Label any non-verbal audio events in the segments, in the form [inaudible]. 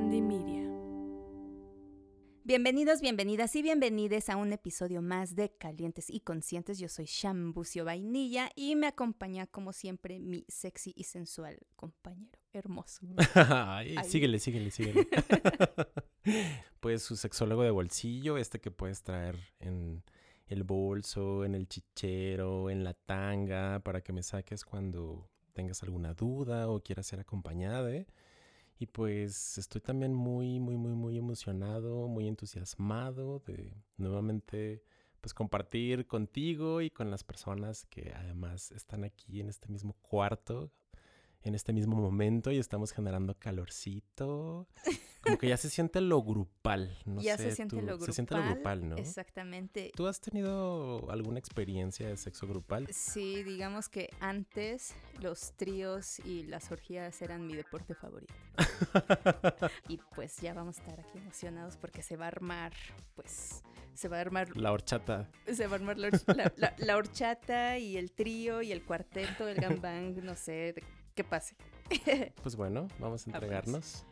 Media. Bienvenidos, bienvenidas y bienvenides a un episodio más de Calientes y Conscientes. Yo soy Shambucio Vainilla y me acompaña como siempre mi sexy y sensual compañero hermoso. [laughs] Ay, síguele, síguele, síguele. [laughs] pues su sexólogo de bolsillo, este que puedes traer en el bolso, en el chichero, en la tanga, para que me saques cuando tengas alguna duda o quieras ser acompañada. ¿eh? Y pues estoy también muy, muy, muy, muy emocionado, muy entusiasmado de nuevamente pues compartir contigo y con las personas que además están aquí en este mismo cuarto en este mismo momento y estamos generando calorcito. Como que ya se siente lo grupal, [laughs] no ya se siente lo grupal. Se siente lo grupal, ¿no? Exactamente. ¿Tú has tenido alguna experiencia de sexo grupal? Sí, digamos que antes los tríos y las orgías eran mi deporte favorito. [laughs] y pues ya vamos a estar aquí emocionados porque se va a armar, pues se va a armar... La horchata. Se va a armar la, la horchata y el trío y el cuarteto, el [laughs] gambang, no sé, que pase. [laughs] Pues bueno, vamos a entregarnos.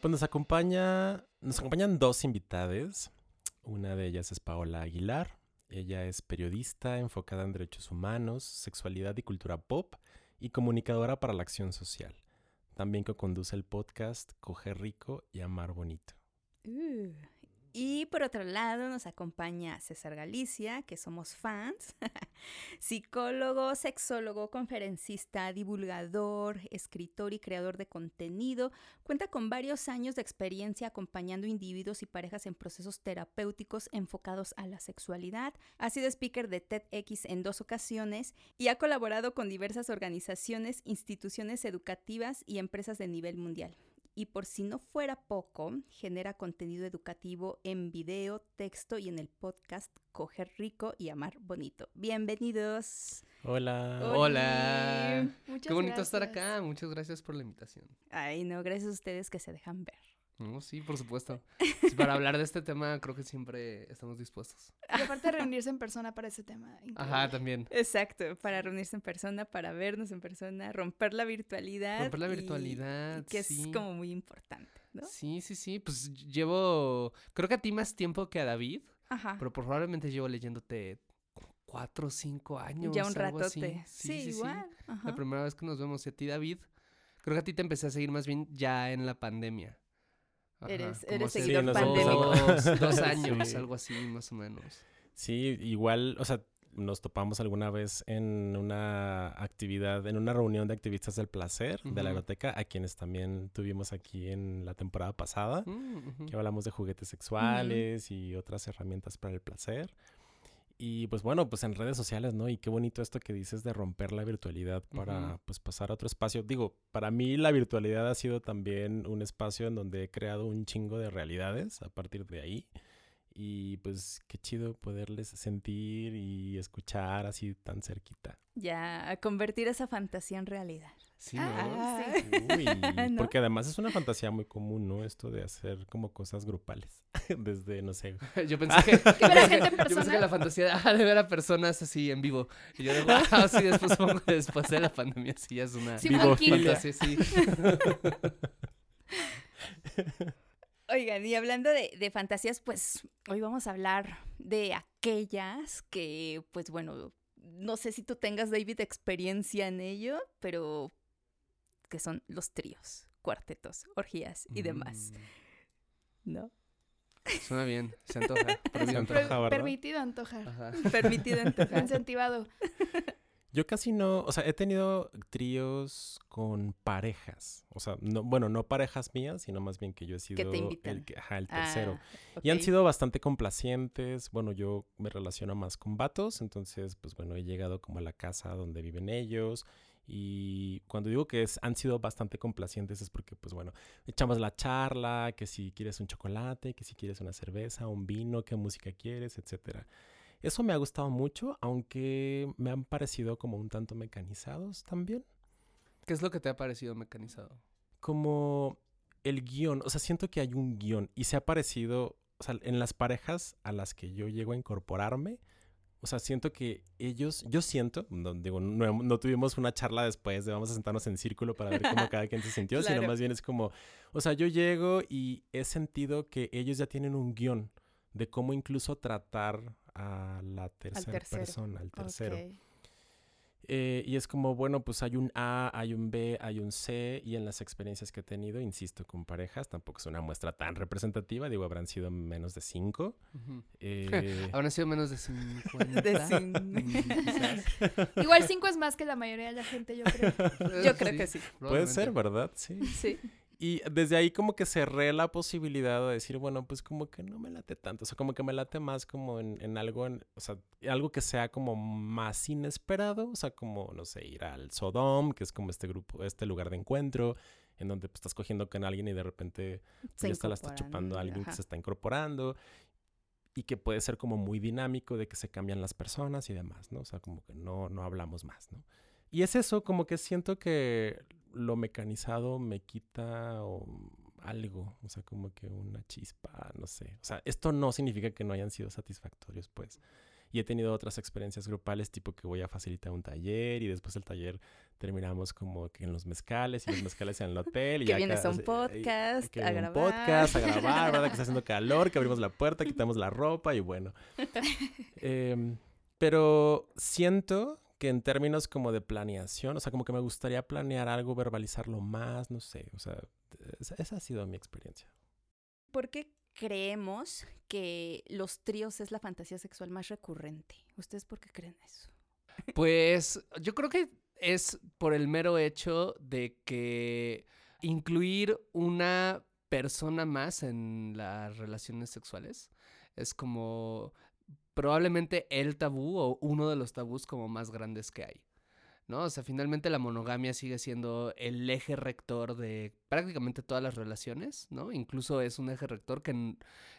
Pues nos acompaña, nos acompañan dos invitadas. Una de ellas es Paola Aguilar. Ella es periodista enfocada en derechos humanos, sexualidad y cultura pop y comunicadora para la acción social también que conduce el podcast Coger Rico y Amar Bonito. Uh, y por otro lado nos acompaña César Galicia, que somos fans, [laughs] psicólogo, sexólogo, conferencista, divulgador, escritor y creador de contenido. Cuenta con varios años de experiencia acompañando individuos y parejas en procesos terapéuticos enfocados a la sexualidad. Ha sido speaker de TEDx en dos ocasiones y ha colaborado con diversas organizaciones, instituciones educativas y empresas de nivel mundial y por si no fuera poco, genera contenido educativo en video, texto y en el podcast Coger Rico y Amar Bonito. Bienvenidos. Hola. Hola. Qué bonito estar acá. Muchas gracias por la invitación. Ay, no, gracias a ustedes que se dejan ver sí, por supuesto. para hablar de este tema creo que siempre estamos dispuestos. Y aparte reunirse en persona para ese tema. Ajá, también. Exacto, para reunirse en persona, para vernos en persona, romper la virtualidad. Romper la virtualidad, Que es como muy importante, ¿no? Sí, sí, sí. Pues llevo, creo que a ti más tiempo que a David. Ajá. Pero probablemente llevo leyéndote cuatro o cinco años. Ya un ratote. Sí, igual. La primera vez que nos vemos, y a ti, David, creo que a ti te empecé a seguir más bien ya en la pandemia eres, eres seguidor pandémico. Dos, [laughs] años, algo así, más o menos. Sí, igual, o sea, nos topamos alguna vez en una actividad, en una reunión de activistas del placer de la biblioteca, a quienes también tuvimos aquí en la temporada pasada, mm, que hablamos de juguetes sexuales y otras herramientas para el placer. Y pues bueno, pues en redes sociales, ¿no? Y qué bonito esto que dices de romper la virtualidad para pues pasar a otro espacio. Digo, para mí la virtualidad ha sido también un espacio en donde he creado un chingo de realidades a partir de ahí. Y pues qué chido poderles sentir y escuchar así tan cerquita. Ya, a convertir esa fantasía en realidad. Sí, ¿no? Ah, Uy, [laughs] Porque además es una fantasía muy común, ¿no? Esto de hacer como cosas grupales. [laughs] Desde, no sé. [laughs] yo pensé que, yo pensé que la fantasía de ver a personas así en vivo. Y yo digo, wow, sí, después, después de la pandemia sí es una sí, fantasía, sí. Oigan, y hablando de, de fantasías, pues hoy vamos a hablar de aquellas que, pues bueno, no sé si tú tengas, David, experiencia en ello, pero que son los tríos, cuartetos, orgías y demás. Mm. ¿No? Suena bien, se [laughs] antoja. Permitido antojar. Permitido antojar. [laughs] Incentivado. Yo casi no, o sea, he tenido tríos con parejas. O sea, no, bueno, no parejas mías, sino más bien que yo he sido el, el tercero. Ah, y han sido bastante complacientes. Bueno, yo me relaciono más con vatos, entonces, pues bueno, he llegado como a la casa donde viven ellos y cuando digo que es, han sido bastante complacientes es porque, pues bueno, echamos la charla, que si quieres un chocolate, que si quieres una cerveza, un vino, qué música quieres, etcétera. Eso me ha gustado mucho, aunque me han parecido como un tanto mecanizados también. ¿Qué es lo que te ha parecido mecanizado? Como el guion, o sea, siento que hay un guion y se ha parecido, o sea, en las parejas a las que yo llego a incorporarme, o sea, siento que ellos, yo siento, no, digo, no, tuvimos una charla después de vamos a sentarnos en círculo para ver cómo cada quien se sintió, [laughs] sino más bien es como, o sea, yo llego y he sentido que ellos ya tienen un guion de cómo incluso tratar a la tercera persona, al tercero. Eh, y es como, bueno, pues hay un A, hay un B, hay un C, y en las experiencias que he tenido, insisto, con parejas, tampoco es una muestra tan representativa, digo, habrán sido menos de cinco. eh... [laughs] habrán sido menos de cinco. De cinco. [laughs] Igual cinco es más que la mayoría de la gente, yo creo. [laughs] Yo creo que sí. Puede ser, ¿verdad? Sí. Sí. Y desde ahí como que cerré la posibilidad de decir, bueno, pues como que no me late tanto. O sea, como que me late más como en, algo, o sea, algo que sea como más inesperado. O sea, como, no sé, ir al Sodom, que es como este grupo, este lugar de encuentro, en donde pues, estás cogiendo con alguien y de repente pues, ya está, la está chupando a alguien que se está incorporando. Y que puede ser como muy dinámico de que se cambian las personas y demás, ¿no? O sea, como que no, no hablamos más, ¿no? Y es eso, como que siento que lo mecanizado me quita algo, o sea, como que una chispa, no sé. O sea, esto no significa que no hayan sido satisfactorios, pues. Y he tenido otras experiencias grupales, tipo que voy a facilitar un taller y después el taller terminamos como que en los mezcales y los mezcales en el hotel. Y que vienes a un podcast, a grabar. Un podcast, a grabar, ¿verdad? Que está haciendo calor, que abrimos la puerta, quitamos la ropa y bueno. [laughs] Em, pero siento que en términos como de planeación, o sea, como que me gustaría planear algo, verbalizarlo más, no sé, o sea, esa ha sido mi experiencia. ¿Por qué creemos que los tríos es la fantasía sexual más recurrente? ¿Ustedes por qué creen eso? Pues yo creo que es por el mero hecho de que incluir una persona más en las relaciones sexuales es como probablemente el tabú o uno de los tabús como más grandes que hay. ¿no? O sea, finalmente la monogamia sigue siendo el eje rector de prácticamente todas las relaciones, ¿no? Incluso es un eje rector que,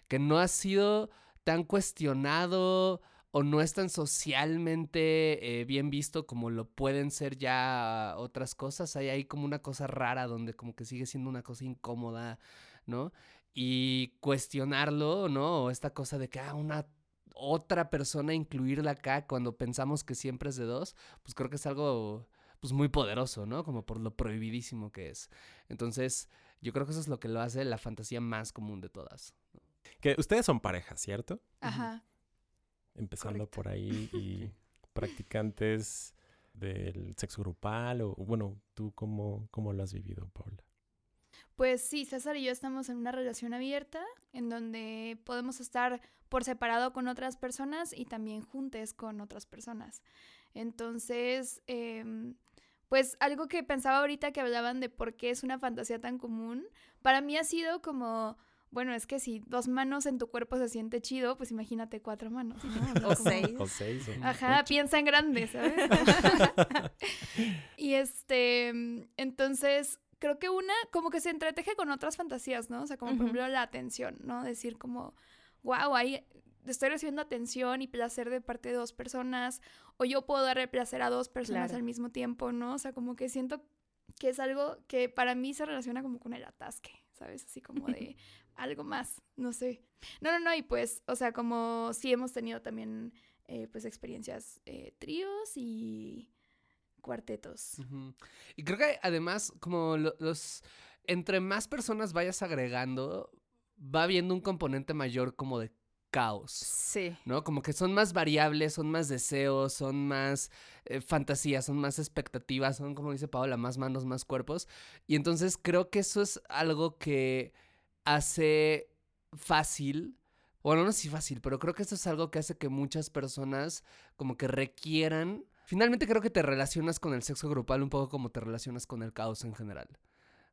que no ha sido tan cuestionado o no es tan socialmente eh, bien visto como lo pueden ser ya otras cosas. Hay ahí como una cosa rara donde como que sigue siendo una cosa incómoda, ¿no? Y cuestionarlo, ¿no? O esta cosa de que, ah, una otra persona incluirla acá cuando pensamos que siempre es de dos, pues creo que es algo pues muy poderoso, ¿no? Como por lo prohibidísimo que es. Entonces, yo creo que eso es lo que lo hace la fantasía más común de todas. Que ustedes son pareja, ¿cierto? Ajá. Empezando por ahí y [laughs] practicantes del sexo grupal o bueno, ¿tú cómo, cómo lo has vivido, Paula? Pues sí, César y yo estamos en una relación abierta en donde podemos estar por separado con otras personas y también juntes con otras personas. Entonces, em, pues algo que pensaba ahorita que hablaban de por qué es una fantasía tan común, para mí ha sido como, bueno, es que si dos manos en tu cuerpo se siente chido, pues imagínate cuatro manos, [laughs] o, seis. o seis. Ajá, piensa en grande, ¿sabes? [laughs] [laughs] y este, entonces, creo que una como que se entreteje con otras fantasías, ¿no? O sea, como por ejemplo la atención, ¿no? Decir como, wow, ahí estoy recibiendo atención y placer de parte de dos personas, o yo puedo darle placer a dos personas al mismo tiempo, ¿no? O sea, como que siento que es algo que para mí se relaciona como con el atasque, ¿sabes? Así como de [laughs] algo más, no sé. No, no, no, y pues, o sea, como sí hemos tenido también, eh, pues, experiencias eh, tríos y cuartetos. Y creo que además, como los, entre más personas vayas agregando, va habiendo un componente mayor como de caos. Sí. ¿No? Como que son más variables, son más deseos, son más eh, fantasías, son más expectativas, son, como dice Paola, más manos, más cuerpos. Y entonces creo que eso es algo que hace fácil. Bueno, no sé si fácil, pero creo que eso es algo que hace que muchas personas como que requieran Finalmente creo que te relacionas con el sexo grupal un poco como te relacionas con el caos en general,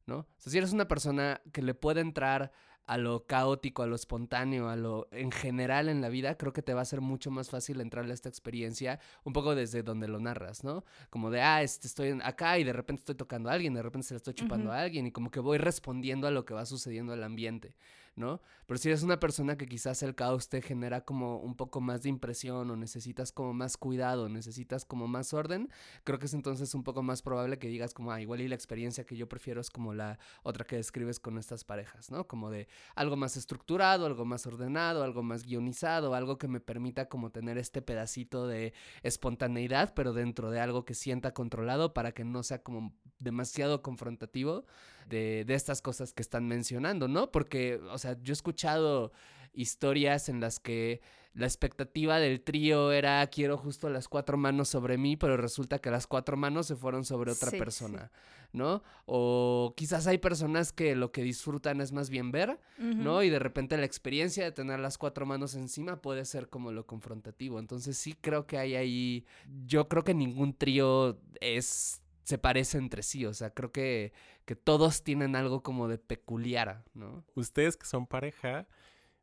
¿no? O sea, si eres una persona que le puede entrar a lo caótico, a lo espontáneo, a lo en general en la vida, creo que te va a ser mucho más fácil entrar a esta experiencia un poco desde donde lo narras, ¿no? Como de, ah, este, estoy acá y de repente estoy tocando a alguien, de repente se la estoy chupando a alguien y como que voy respondiendo a lo que va sucediendo en el ambiente. ¿no? Pero si eres una persona que quizás el caos te genera como un poco más de impresión o necesitas como más cuidado, necesitas como más orden, creo que es entonces un poco más probable que digas como, ah, igual y la experiencia que yo prefiero es como la otra que describes con estas parejas, ¿no? Como de algo más estructurado, algo más ordenado, algo más guionizado, algo que me permita como tener este pedacito de espontaneidad, pero dentro de algo que sienta controlado para que no sea como demasiado confrontativo de, de estas cosas que están mencionando, ¿no? Porque, o sea, yo he escuchado historias en las que la expectativa del trío era quiero justo las cuatro manos sobre mí, pero resulta que las cuatro manos se fueron sobre otra persona, ¿no? O quizás hay personas que lo que disfrutan es más bien ver, ¿no? Y de repente la experiencia de tener las cuatro manos encima puede ser como lo confrontativo. Entonces sí creo que hay ahí, yo creo que ningún trío es se parece entre sí, o sea, creo que, que todos tienen algo como de peculiar, ¿no? Ustedes que son pareja,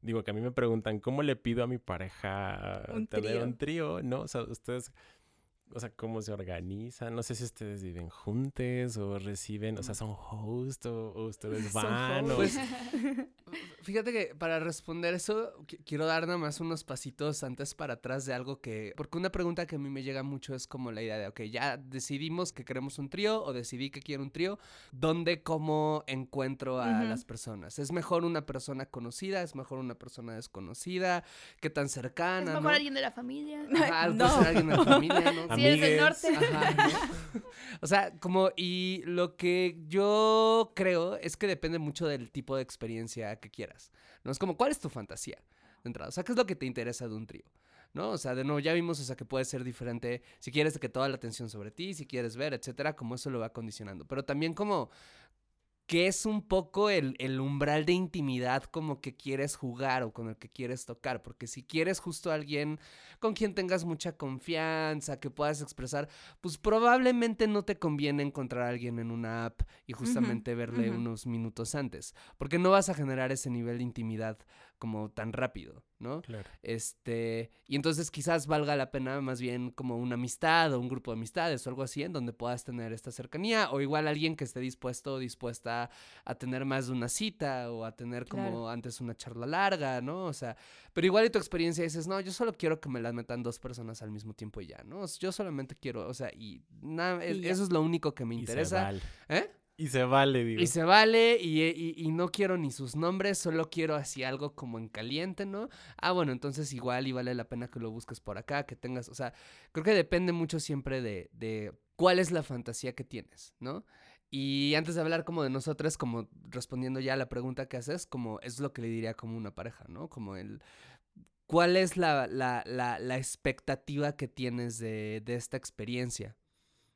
digo que a mí me preguntan, ¿cómo le pido a mi pareja tener un trío? ¿No? O sea, ustedes o sea, cómo se organizan. No sé si ustedes viven juntos o reciben, o sea, son host o, ustedes [laughs] van. O... Pues, [laughs] fíjate que para responder eso, quiero dar nada más unos pasitos antes para atrás de algo que, porque una pregunta que a mí me llega mucho es como la idea de, ok, ya decidimos que queremos un trío o decidí que quiero un trío, ¿dónde, cómo encuentro a las personas? ¿Es mejor una persona conocida? ¿Es mejor una persona desconocida? ¿Qué tan cercana? ¿Es mejor alguien de la familia? [laughs] no. alguien de la familia, ¿no? Eres del norte. o sea, como, y lo que yo creo es que depende mucho del tipo de experiencia que quieras. ¿No? Es como, ¿cuál es tu fantasía de entrada? O sea, ¿qué es lo que te interesa de un trío? ¿no? O sea, de nuevo, ya vimos, o sea, que puede ser diferente si quieres que toda la atención sobre ti, si quieres ver, etcétera, como eso lo va condicionando. Pero también como que es un poco el, el, umbral de intimidad como que quieres jugar o con el que quieres tocar, porque si quieres justo a alguien con quien tengas mucha confianza, que puedas expresar, pues probablemente no te conviene encontrar a alguien en una app y justamente verle unos minutos antes, porque no vas a generar ese nivel de intimidad como tan rápido, ¿no? Claro. Este, y entonces quizás valga la pena más bien como una amistad o un grupo de amistades o algo así en donde puedas tener esta cercanía o igual alguien que esté dispuesto o dispuesta a tener más de una cita o a tener como antes una charla larga, ¿no? O sea, pero igual y tu experiencia dices, no, yo solo quiero que me las metan dos personas al mismo tiempo y ya, ¿no? Yo solamente quiero, o sea, y nada, eso es lo único que me interesa. ¿Eh? Y se vale, digo. Y se vale, y, y, no quiero ni sus nombres, solo quiero así algo como en caliente, ¿no? Ah, bueno, entonces igual y vale la pena que lo busques por acá, que tengas, o sea, creo que depende mucho siempre de, de cuál es la fantasía que tienes, ¿no? Y antes de hablar como de nosotras, como respondiendo ya a la pregunta que haces, como es lo que le diría como una pareja, ¿no? Como el, ¿cuál es la, la, la, la expectativa que tienes de, de esta experiencia?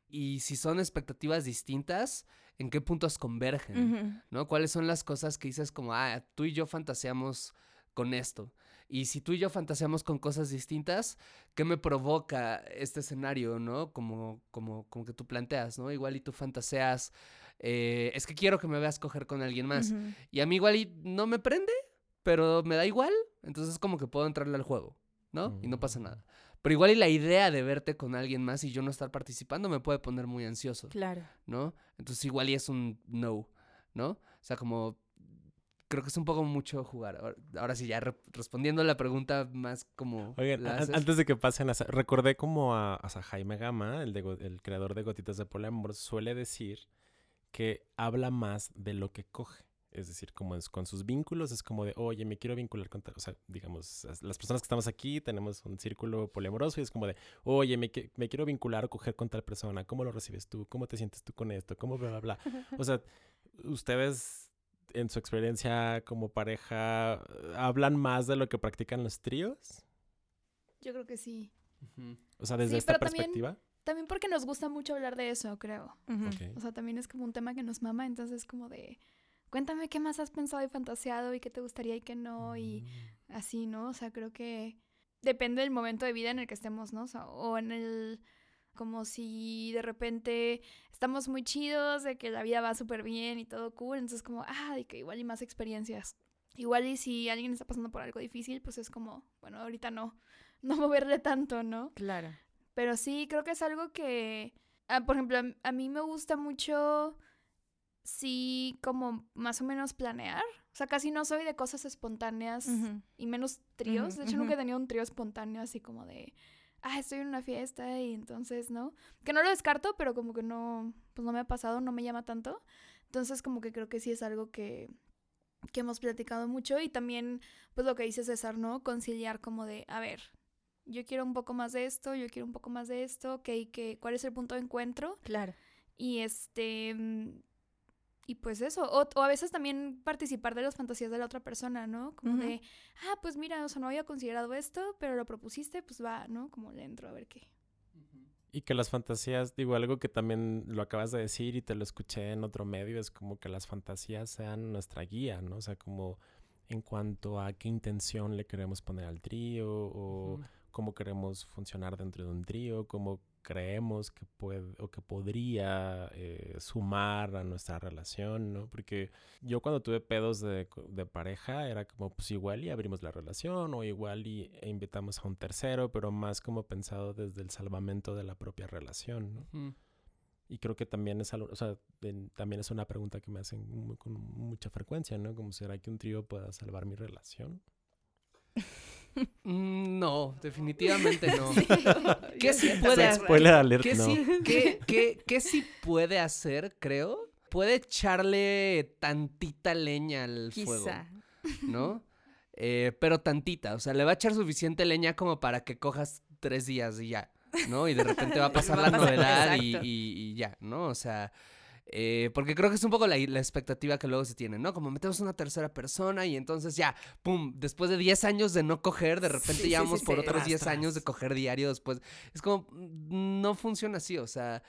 Y si son expectativas distintas, en qué puntos convergen, ¿no? ¿Cuáles son las cosas que dices como, ah, tú y yo fantaseamos con esto? Y si tú y yo fantaseamos con cosas distintas, ¿qué me provoca este escenario, no? Como, como, como que tú planteas, ¿no? Igual y tú fantaseas, eh, es que quiero que me veas coger con alguien más. Y a mí igual y no me prende, pero me da igual. Entonces como que puedo entrarle al juego, ¿no? Y no pasa mm. nada. Pero igual y la idea de verte con alguien más y yo no estar participando me puede poner muy ansioso. Claro. ¿No? Entonces igual y es un no, ¿no? O sea, como creo que es un poco mucho jugar. Ahora, sí, ya respondiendo a la pregunta más como... Oigan, antes de que pasen a... Recordé como a, a Jaime Gama, el, de, el creador de Gotitas de Poliamor, suele decir que habla más de lo que coge. Es decir, como es con sus vínculos, es como de, oye, me quiero vincular con O sea, digamos, las personas que estamos aquí tenemos un círculo poliamoroso y es como de, oye, me, me quiero vincular o coger con tal persona. ¿Cómo lo recibes tú? ¿Cómo te sientes tú con esto? ¿Cómo bla, bla, bla? [laughs] O sea, ustedes en su experiencia como pareja hablan más de lo que practican los tríos? Yo creo que sí. O sea, desde esta perspectiva. También, porque nos gusta mucho hablar de eso, creo. O sea, también es como un tema que nos mama, entonces como de cuéntame qué más has pensado y fantaseado y qué te gustaría y qué no y mm. así, ¿no? O sea, creo que depende del momento de vida en el que estemos, ¿no? O, en el como si de repente estamos muy chidos, de que la vida va súper bien y todo cool, entonces como, ah, de que igual y más experiencias. Igual y si alguien está pasando por algo difícil, pues es como, bueno, ahorita no, [laughs] no moverle tanto, ¿no? Claro. Pero sí, creo que es algo que, ah, por ejemplo, a, a mí me gusta mucho, sí, como más o menos planear. O sea, casi no soy de cosas espontáneas y menos tríos. De hecho, nunca he tenido un trío espontáneo así como de, ah, estoy en una fiesta y entonces, ¿no? Que no lo descarto, pero como que no, pues no me ha pasado, no me llama tanto. Entonces, como que creo que sí es algo que, que hemos platicado mucho y también, pues lo que dice César, ¿no? Conciliar como de, a ver, yo quiero un poco más de esto, yo quiero un poco más de esto, ok, que, ¿cuál es el punto de encuentro? Claro. Y este. Y pues eso. O, o a veces también participar de las fantasías de la otra persona, ¿no? Como de, ah, pues mira, o sea, no había considerado esto, pero lo propusiste, pues va, ¿no? Como le entro a ver qué. Y que las fantasías, digo, algo que también lo acabas de decir y te lo escuché en otro medio, es como que las fantasías sean nuestra guía, ¿no? O sea, como en cuanto a qué intención le queremos poner al trío o cómo queremos funcionar dentro de un trío, cómo creemos que puede o que podría eh, sumar a nuestra relación, ¿no? Porque yo cuando tuve pedos de, pareja era como, pues igual y abrimos la relación o igual y e invitamos a un tercero, pero más como pensado desde el salvamento de la propia relación, ¿no? Y creo que también es algo, o sea, en- también es una pregunta que me hacen mu- con mucha frecuencia, ¿no? Como, ¿será que un trío pueda salvar mi relación? [laughs] Mm, No, definitivamente no. [laughs] ¿Qué sí puede hacer? Spoiler alert, ¿Qué no. sí, qué, qué- qué sí puede hacer, creo? Puede echarle tantita leña al fuego, Quizá. ¿no? Eh, pero tantita, o sea, le va a echar suficiente leña como para que cojas tres días y ya, ¿no? Y de repente va a [laughs] pasar Va a la pasar, novedad y- y ya, ¿no? O sea, eh, porque creo que es un poco la, la expectativa que luego se tiene, ¿no? Como metemos una tercera persona y entonces ya, pum, después de 10 años de no coger, de repente Sí, ya vamos sí, por otros Tras, 10 años de coger diario después. Es como, mm, no funciona así, o sea,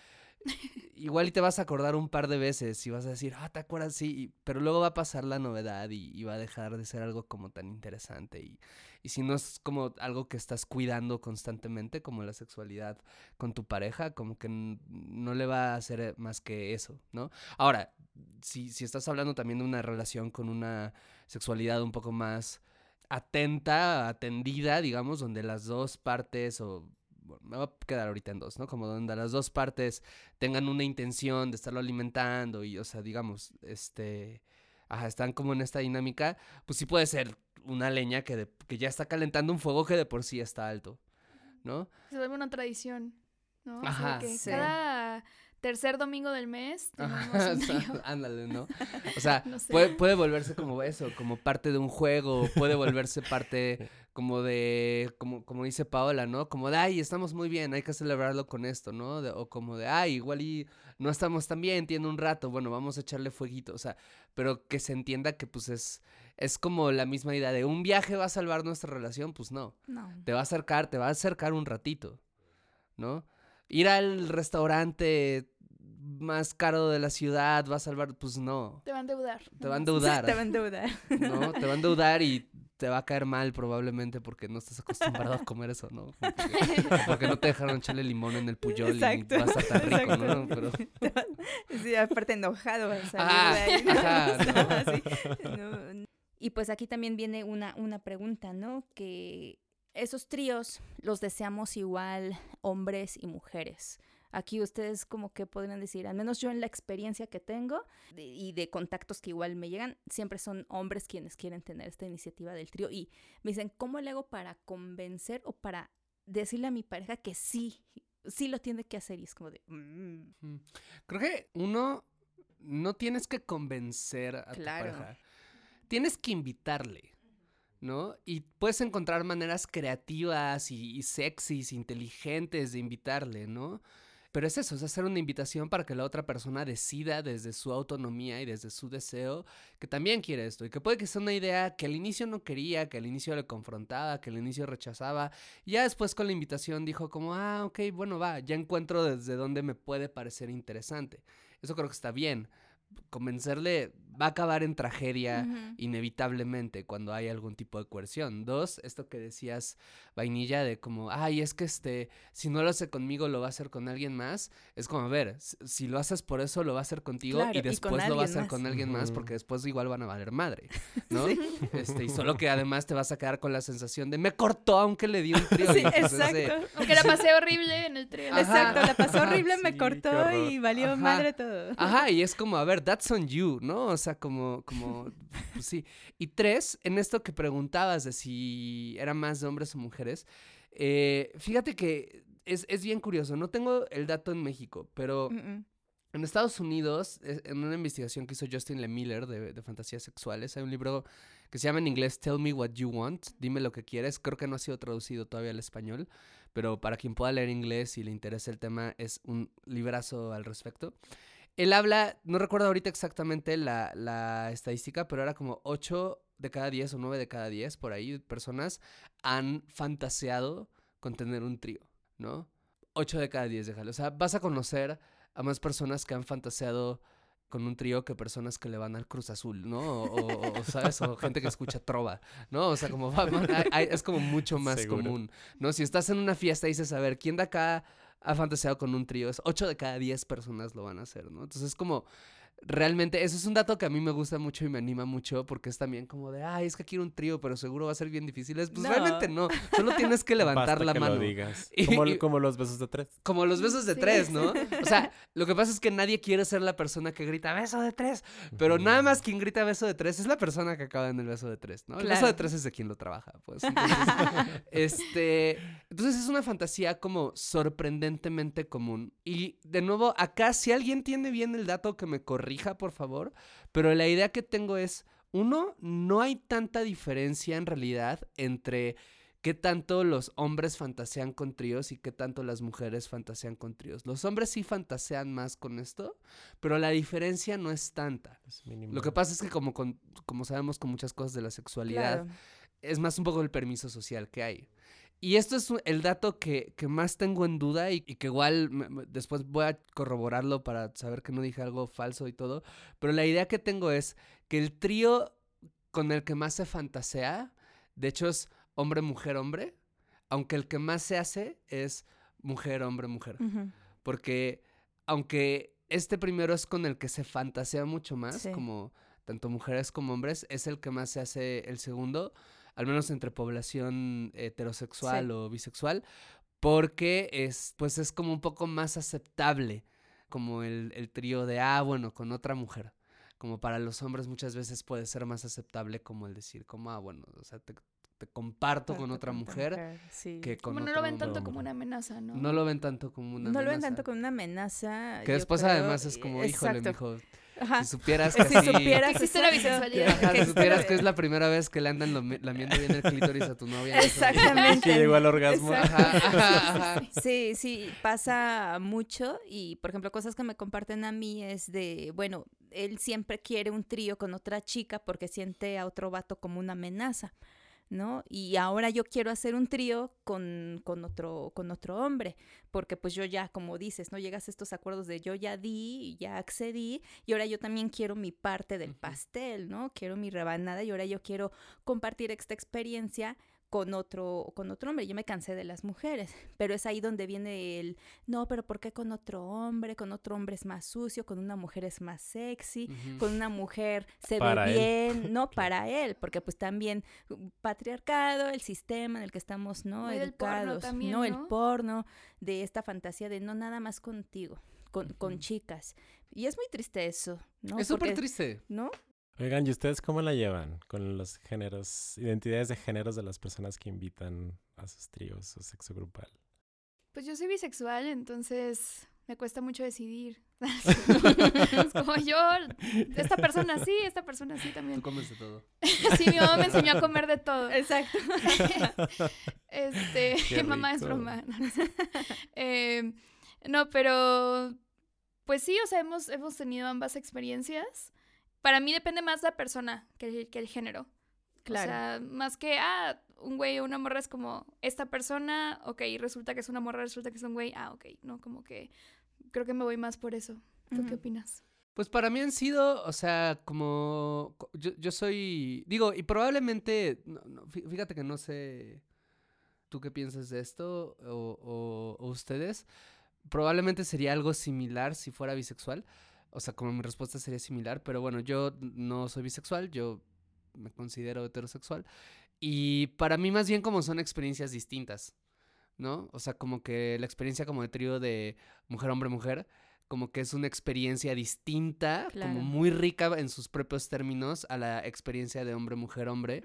igual y te vas a acordar un par de veces y vas a decir, ah, ¿te acuerdas? Sí, pero luego va a pasar la novedad y, va a dejar de ser algo como tan interesante. Y, y si no es como algo que estás cuidando constantemente, como la sexualidad con tu pareja, como que no le va a hacer más que eso, ¿no? Ahora, si, si estás hablando también de una relación con una sexualidad un poco más atenta, atendida, digamos, donde las dos partes o bueno, me voy a quedar ahorita en dos, ¿no? Como donde las dos partes tengan una intención de estarlo alimentando y, o sea, digamos, este, ajá, están como en esta dinámica, pues sí puede ser una leña que, de- que ya está calentando un fuego que de por sí está alto, ¿no? Se vuelve una tradición, ¿no? O sea, Ajá, que sí. cada tercer domingo del mes Ajá, [laughs] o ándale, ¿no? [laughs] O sea, No sé. puede, puede volverse como eso, como parte de un juego, puede volverse parte como de, como, como dice Paola, ¿no? Como de, ay, estamos muy bien, hay que celebrarlo con esto, ¿no? De- o como de, ay, igual y no estamos tan bien, tiene un rato, bueno, vamos a echarle fueguito, o sea, pero que se entienda que pues es, es como la misma idea de un viaje va a salvar nuestra relación, pues no, No. te va a acercar, te va a acercar un ratito, ¿no? Ir al restaurante más caro de la ciudad va a salvar, pues no, Te van a endeudar. te va a endeudar, [laughs] Te va a endeudar. ¿no? Te va a endeudar y te va a caer mal probablemente porque no estás acostumbrado a comer eso, ¿no? Porque, [laughs] porque no te dejaron echarle limón en el puyol Exacto, y va a estar rico, ¿no? Pero, Sí, aparte enojado vas a salir Ajá, de ahí, ¿no? ajá, [laughs] O sea, ¿no? así, no. Y pues aquí también viene una, una pregunta, ¿no? Que esos tríos los deseamos igual hombres y mujeres. Aquí ustedes como que podrían decir, al menos yo en la experiencia que tengo de- y de contactos que igual me llegan, siempre son hombres quienes quieren tener esta iniciativa del trío y me dicen, ¿cómo le hago para convencer o para decirle a mi pareja que sí, sí lo tiene que hacer? Y es como de, "Mm, Mm. Creo que uno no tienes que convencer a Claro. tu pareja. Tienes que invitarle, ¿no? Y puedes encontrar maneras creativas y, y sexys, inteligentes de invitarle, ¿no? Pero es eso, es hacer una invitación para que la otra persona decida desde su autonomía y desde su deseo que también quiere esto. Y que puede que sea una idea que al inicio no quería, que al inicio le confrontaba, que al inicio rechazaba. Y ya después con la invitación dijo como, ah, ok, bueno, va, ya encuentro desde dónde me puede parecer interesante. Eso creo que está bien. Convencerle va a acabar en tragedia inevitablemente cuando hay algún tipo de coerción. Dos, esto que decías, vainilla, de como, ay, es que este, si no lo hace conmigo, lo va a hacer con alguien más. Es como, a ver, si lo haces por eso, lo va a hacer contigo Claro, y y con después lo va a hacer más. con alguien más porque después igual van a valer madre, [laughs] ¿no? Este, y solo que además te vas a quedar con la sensación de, me cortó aunque le di un [laughs] trío. Sí, ese- exacto. [laughs] Aunque la pasé horrible en el trío. Exacto, la pasó horrible, Sí, me cortó y valió Ajá. madre todo. Ajá, y es como, a ver, that's on you, ¿no? O sea, como, como, pues sí. Y tres, en esto que preguntabas de si era más de hombres o mujeres, eh, fíjate que es, es bien curioso, no tengo el dato en México, pero Mm, mm. en Estados Unidos, eh, en una investigación que hizo Justin Lemiller de, de fantasías sexuales, hay un libro que se llama en inglés Tell Me What You Want, dime lo que quieres, creo que no ha sido traducido todavía al español, pero para quien pueda leer inglés y le interese el tema, es un librazo al respecto. Él habla, no recuerdo ahorita exactamente la, la estadística, pero era como 8 de cada 10 o 9 de cada 10 por ahí personas han fantaseado con tener un trío, ¿no? 8 de cada 10, déjalo. O sea, vas a conocer a más personas que han fantaseado con un trío que personas que le van al Cruz Azul, ¿no? O, o- ¿sabes? O gente que escucha trova, ¿no? O sea, como va- va- hay- hay- es como mucho más Seguro. común, ¿no? Si estás en una fiesta y dices, a ver, ¿quién de acá ha fantaseado con un trío? Es 8 de cada 10 personas lo van a hacer, ¿no? Entonces es como, realmente, eso es un dato que a mí me gusta mucho y me anima mucho porque es también como de, ay, es que quiero un trío, pero seguro va a ser bien difícil. Es, Pues No. realmente no, solo tienes que [laughs] levantar Basta la que mano. lo digas. Y- Como, y- como los besos de tres. Como los besos de Sí. tres, ¿no? [laughs] O sea, lo que pasa es que nadie quiere ser la persona que grita beso de tres, pero nada más quien grita beso de tres es la persona que acaba en el beso de tres, ¿no? El beso de tres es de quien lo trabaja, pues. Entonces, [laughs] este, entonces es una fantasía como sorprendentemente común. Y de nuevo, acá si alguien tiene bien el dato que me corrija, por favor, pero la idea que tengo es, uno, no hay tanta diferencia en realidad entre qué tanto los hombres fantasean con tríos y qué tanto las mujeres fantasean con tríos. Los hombres sí fantasean más con esto, pero la diferencia no es tanta. Es mínimo. Lo que pasa es que como, con- como sabemos con muchas cosas de la sexualidad, Claro. es más un poco el permiso social que hay. Y esto es el dato que, que más tengo en duda y, y que igual me- me- después voy a corroborarlo para saber que no dije algo falso y todo. Pero la idea que tengo es que el trío con el que más se fantasea, de hecho es hombre, mujer, hombre, aunque el que más se hace es mujer, hombre, mujer. Porque aunque este primero es con el que se fantasea mucho más, Sí. como tanto mujeres como hombres, es el que más se hace el segundo, al menos entre población heterosexual Sí. o bisexual, porque es, pues es como un poco más aceptable, como el, el trío de, ah, bueno, con otra mujer. Como para los hombres muchas veces puede ser más aceptable como el decir, como, ah, bueno, o sea, te, te comparto con otra con mujer sí. que con no otro lo ven hombre. tanto como una amenaza, ¿no? No lo ven tanto como una No lo ven amenaza. tanto como una amenaza. Que después creo, además es como, híjole, mijo, Ajá. [laughs] si supieras que Si así... supieras Que existe la bisexualidad. Ajá, si supieras que es la primera vez que le andan lami- lamiendo bien el clítoris a tu novia. Exactamente. [laughs] Que llegó al orgasmo. Exacto. Ajá, ajá, ajá. Sí, sí, pasa mucho y, por ejemplo, cosas que me comparten a mí es de, bueno, él siempre quiere un trío con otra chica porque siente a otro vato como una amenaza, ¿no? Y ahora yo quiero hacer un trío con, con, otro, con otro hombre, porque pues yo ya, como dices, ¿no? Llegas a estos acuerdos de yo ya di, ya accedí, y ahora yo también quiero mi parte del pastel, ¿no? Quiero mi rebanada y ahora yo quiero compartir esta experiencia con otro, con otro hombre. Yo me cansé de las mujeres, [laughs] pero es ahí donde viene el, no, pero ¿por qué con otro hombre? Con otro hombre es más sucio, con una mujer es más sexy, con una mujer se Para ve él. bien, no [laughs] para él, porque pues también uh, patriarcado, el sistema en el que estamos, ¿no? Muy Educados, también, ¿no? El ¿no? porno, de esta fantasía de no nada más contigo, con, con chicas. Y es muy triste eso, ¿no? Es súper triste. ¿No? Oigan, ¿y ustedes cómo la llevan con los géneros, identidades de géneros de las personas que invitan a sus tríos o sexo grupal? Pues yo soy bisexual, entonces me cuesta mucho decidir. [laughs] [laughs] es como yo, esta persona sí, esta persona sí Tú también. comes de todo. [laughs] Sí, mi mamá me enseñó a comer de todo. Exacto. Este, Qué mamá es broma. Eh, no, pero pues sí, o sea, hemos, hemos tenido ambas experiencias. Para mí depende más la persona que el, que el género. Claro. O sea, más que, ah, un güey o una morra es como, esta persona, ok, resulta que es una morra, resulta que es un güey, ah, ok, no, como que creo que me voy más por eso. ¿Tú qué opinas? Pues para mí han sido, o sea, como co- yo, yo soy, digo, y probablemente, no, no, fí- fíjate que no sé tú qué piensas de esto o, o- o ustedes, probablemente sería algo similar si fuera bisexual, o sea, como mi respuesta sería similar, pero bueno, yo no soy bisexual, yo me considero heterosexual y para mí más bien como son experiencias distintas, ¿no? O sea, como que la experiencia como de trío de mujer, hombre, mujer, como que es una experiencia distinta, Claro. como muy rica en sus propios términos a la experiencia de hombre, mujer, hombre,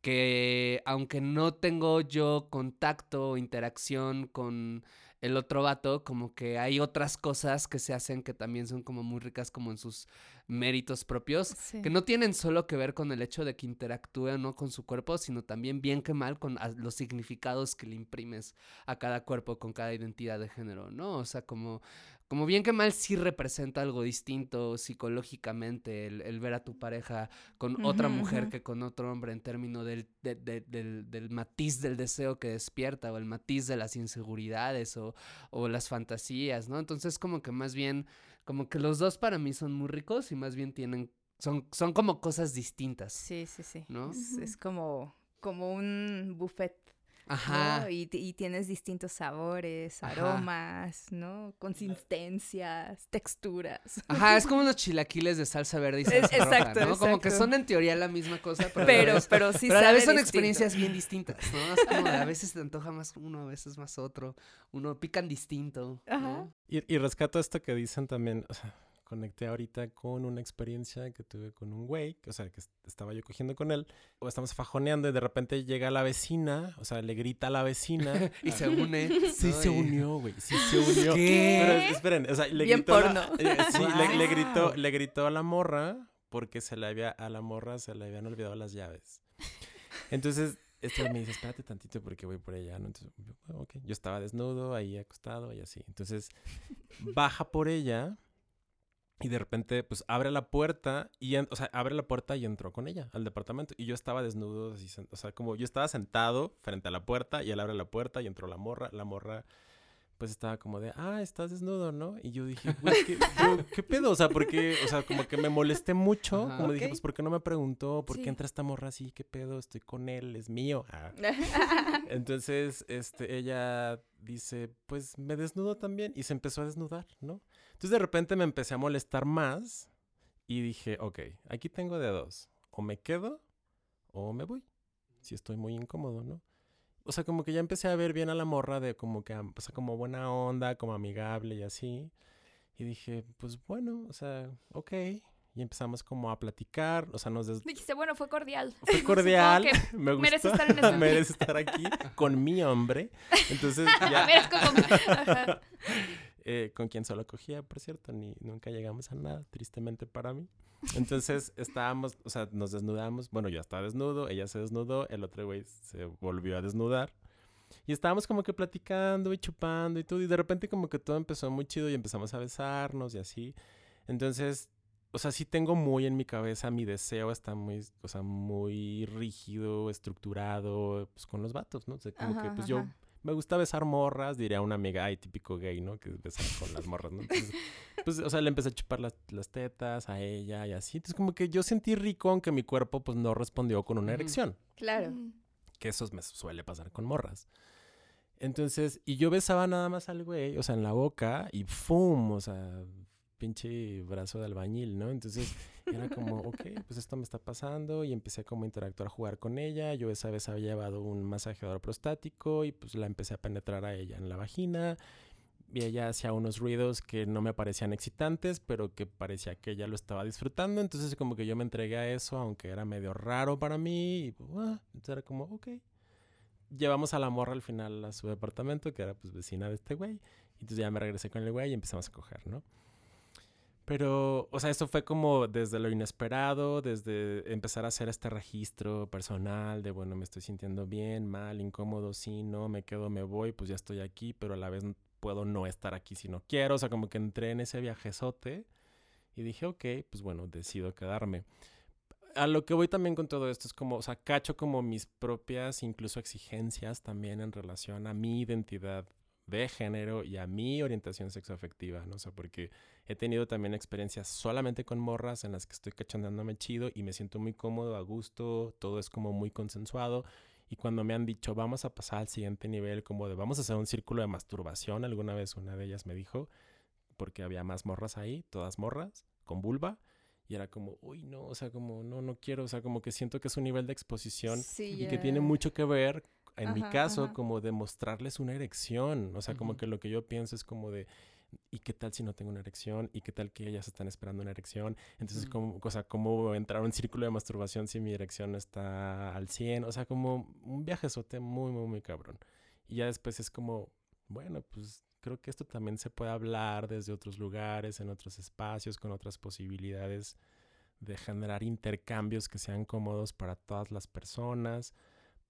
que aunque no tengo yo contacto o interacción con el otro vato, como que hay otras cosas que se hacen que también son como muy ricas como en sus méritos propios, Sí. que no tienen solo que ver con el hecho de que interactúe o no con su cuerpo, sino también bien que mal con los significados que le imprimes a cada cuerpo con cada identidad de género, ¿no? O sea, como, como bien que mal sí representa algo distinto psicológicamente el, el ver a tu pareja con otra mujer que con otro hombre en términos del, de- de- del, del matiz del deseo que despierta o el matiz de las inseguridades o, o las fantasías, ¿no? Entonces como que más bien, como que los dos para mí son muy ricos y más bien tienen, son, son como cosas distintas. Sí, sí, sí. ¿No? Es, es como, como un buffet, ¿no? Ajá. Y, y tienes distintos sabores, Ajá. aromas, ¿no? Consistencias, texturas. Ajá, es [laughs] como los chilaquiles de salsa verde y Es- salsa roja, exacto, ¿no? Como que exacto. son en teoría la misma cosa, pero, a Pero, vez- pero sí pero a la vez son distinto. experiencias bien [laughs] distintas, ¿no? Es como de a veces te antoja más uno, a veces más otro. Uno pican distinto, Ajá. Y, y rescato esto que dicen también, o sea, conecté ahorita con una experiencia que tuve con un güey, o sea, que est- estaba yo cogiendo con él, o estamos fajoneando y de repente llega la vecina, o sea, le grita a la vecina. [laughs] Y se une. Sí ¿no? se unió, güey, sí se unió. ¿Qué? Pero esperen, o sea, le Bien gritó la- porno. [laughs] eh, sí, le, le gritó, Guau. le gritó a la morra porque se le había, a la morra se le habían olvidado las llaves. Entonces, este me dice, espérate tantito porque voy por ella, ¿no? Entonces, yo, "Ah, ok. Yo estaba desnudo, ahí acostado y así. Entonces, baja por ella y de repente, pues, abre la puerta y, o sea, abre la puerta y entró con ella al departamento. Y yo estaba desnudo, así, o sea, como yo estaba sentado frente a la puerta y él abre la puerta y entró la morra. La morra, pues, estaba como de, ah, estás desnudo, ¿no? Y yo dije, güey, ¿qué, yo, ¿qué pedo? O sea, porque, o sea, como que me molesté mucho. Ajá. Como dije, pues, ¿por qué no me preguntó? ¿Por Sí. qué entra esta morra así? ¿Qué pedo? Estoy con él, es mío. Ah. [laughs] Entonces, este, ella dice, pues me desnudo también. Y se empezó a desnudar, ¿no? Entonces de repente me empecé a molestar más y dije, ok, aquí tengo de dos. O me quedo o me voy. Si estoy muy incómodo, ¿no? O sea, como que ya empecé a ver bien a la morra de como que, o sea, como buena onda, como amigable y así. Y dije, pues bueno, o sea, ok. Y empezamos como a platicar, o sea, nos des- Dijiste, bueno, fue cordial. [laughs] fue [laughs] cordial, [laughs] me gusta, merece estar en este- merece estar aquí con mi hombre. Entonces ya, como... Ajá. Eh, con quien solo cogía, por cierto, ni nunca llegamos a nada, tristemente para mí. Entonces [laughs] estábamos, o sea, nos desnudamos, bueno, yo estaba desnudo, ella se desnudó, el otro güey se volvió a desnudar. Y estábamos como que platicando y chupando y todo, y de repente como que todo empezó muy chido y empezamos a besarnos y así. Entonces, o sea, sí tengo muy en mi cabeza, mi deseo está muy, o sea, muy rígido, estructurado, pues con los vatos, ¿no? O sea, como que Ajá, pues yo. Me gusta besar morras, diría una amiga, ay, típico gay, ¿no? Que besan con las morras, ¿no? Entonces, pues, o sea, le empecé a chupar las, las tetas a ella y así. Entonces, como que yo sentí rico, aunque mi cuerpo, pues, no respondió con una erección. Claro. Mm. Que eso me suele pasar con morras. Entonces, y yo besaba nada más al güey, o sea, en la boca y ¡fum! O sea, pinche brazo de albañil, ¿no? Entonces, era como, ok, pues esto me está pasando y empecé como a interactuar, a jugar con ella. Yo esa vez había llevado un masajeador prostático y pues la empecé a penetrar a ella en la vagina. Y ella hacía unos ruidos que no me parecían excitantes, pero que parecía que ella lo estaba disfrutando. Entonces como que yo me entregué a eso, aunque era medio raro para mí. Y, pues, ah, entonces era como, ok. Llevamos a la morra al final a su departamento, que era pues vecina de este güey. Entonces ya me regresé con el güey y empezamos a coger, ¿no? Pero, o sea, esto fue como desde lo inesperado, desde empezar a hacer este registro personal de, bueno, me estoy sintiendo bien, mal, incómodo, sí, no, me quedo, me voy, pues ya estoy aquí, pero a la vez puedo no estar aquí si no quiero. O sea, como que entré en ese viajezote y dije, ok, pues bueno, decido quedarme. A lo que voy también con todo esto es como, o sea, cacho como mis propias incluso exigencias también en relación a mi identidad de género y a mi orientación sexoafectiva, ¿no? O sea, porque he tenido también experiencias solamente con morras en las que estoy cachandándome chido y me siento muy cómodo, a gusto, todo es como muy consensuado. Y cuando me han dicho, vamos a pasar al siguiente nivel, como de vamos a hacer un círculo de masturbación, alguna vez una de ellas me dijo, porque había más morras ahí, todas morras, con vulva. Y era como, uy, no, o sea, como, no, no quiero, o sea, como que siento que es un nivel de exposición y que tiene mucho que ver en mi caso, como de mostrarles una erección. O sea, como que lo que yo pienso es como de, ¿y qué tal si no tengo una erección? ¿Y qué tal que ellas están esperando una erección? Entonces, como, o sea, ¿cómo entrar a un círculo de masturbación si mi erección está al 100? O sea, como un viajezote muy, muy, muy cabrón. Y ya después es como, bueno, pues creo que esto también se puede hablar desde otros lugares, en otros espacios, con otras posibilidades de generar intercambios que sean cómodos para todas las personas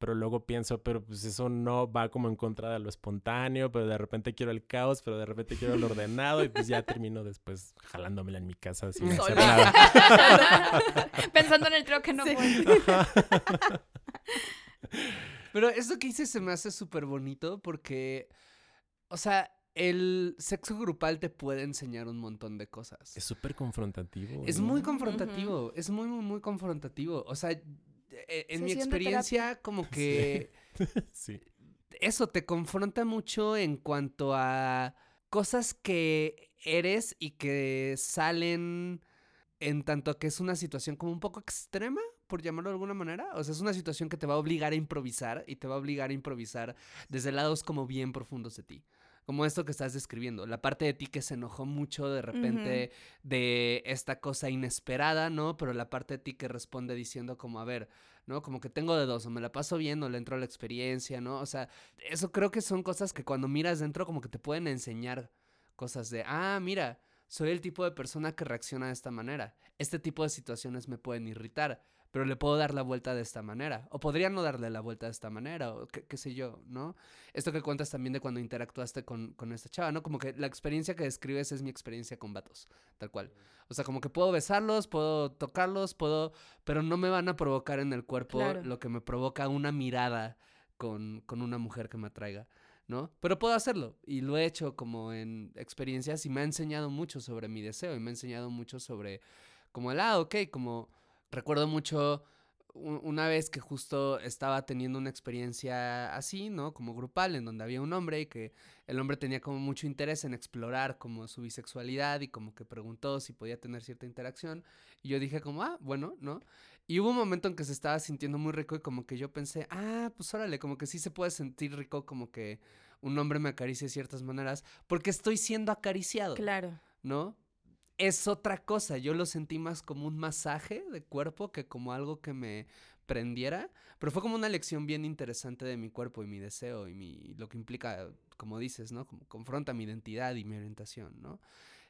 pero luego pienso, pero pues eso no va como en contra de lo espontáneo, pero de repente quiero el caos, pero de repente quiero lo ordenado y pues ya termino después jalándomela en mi casa sin hacer nada. [laughs] Pensando en el trío que no [laughs] Pero eso que hice se me hace súper bonito porque, o sea, el sexo grupal te puede enseñar un montón de cosas. Es súper confrontativo. Es muy confrontativo, es muy, muy, muy confrontativo. O sea, en mi experiencia, como que... [laughs] sí. Eso te confronta mucho en cuanto a cosas que eres y que salen en tanto que es una situación como un poco extrema, por llamarlo de alguna manera. O sea, es una situación que te va a obligar a improvisar y te va a obligar a improvisar desde lados como bien profundos de ti como esto que estás describiendo, la parte de ti que se enojó mucho de repente de esta cosa inesperada, ¿no? Pero la parte de ti que responde diciendo como, a ver, ¿no? Como que tengo de dos, o me la paso bien o le entro a la experiencia, ¿no? O sea, eso creo que son cosas que cuando miras dentro como que te pueden enseñar cosas de, ah, mira, soy el tipo de persona que reacciona de esta manera. Este tipo de situaciones me pueden irritar pero le puedo dar la vuelta de esta manera. O podría no darle la vuelta de esta manera, o qué, sé yo, ¿no? Esto que cuentas también de cuando interactuaste con, con, esta chava, ¿no? Como que la experiencia que describes es mi experiencia con vatos, tal cual. O sea, como que puedo besarlos, puedo tocarlos, puedo, pero no me van a provocar en el cuerpo lo que me provoca una mirada con, con una mujer que me atraiga. ¿no? Pero puedo hacerlo y lo he hecho como en experiencias y me ha enseñado mucho sobre mi deseo y me ha enseñado mucho sobre como el, ah, ok, como Recuerdo mucho una vez que justo estaba teniendo una experiencia así, ¿no? Como grupal, en donde había un hombre y que el hombre tenía como mucho interés en explorar como su bisexualidad y como que preguntó si podía tener cierta interacción. Y yo dije como, ah, bueno, ¿no? Y hubo un momento en que se estaba sintiendo muy rico y como que yo pensé, ah, pues órale, como que sí se puede sentir rico como que un hombre me acaricie de ciertas maneras porque estoy siendo acariciado. Claro. ¿No? Es otra cosa. Yo lo sentí más como un masaje de cuerpo que como algo que me prendiera. Pero fue como una lección bien interesante de mi cuerpo y mi deseo y mi, lo que implica, como dices, ¿no? Como confronta mi identidad y mi orientación, ¿no?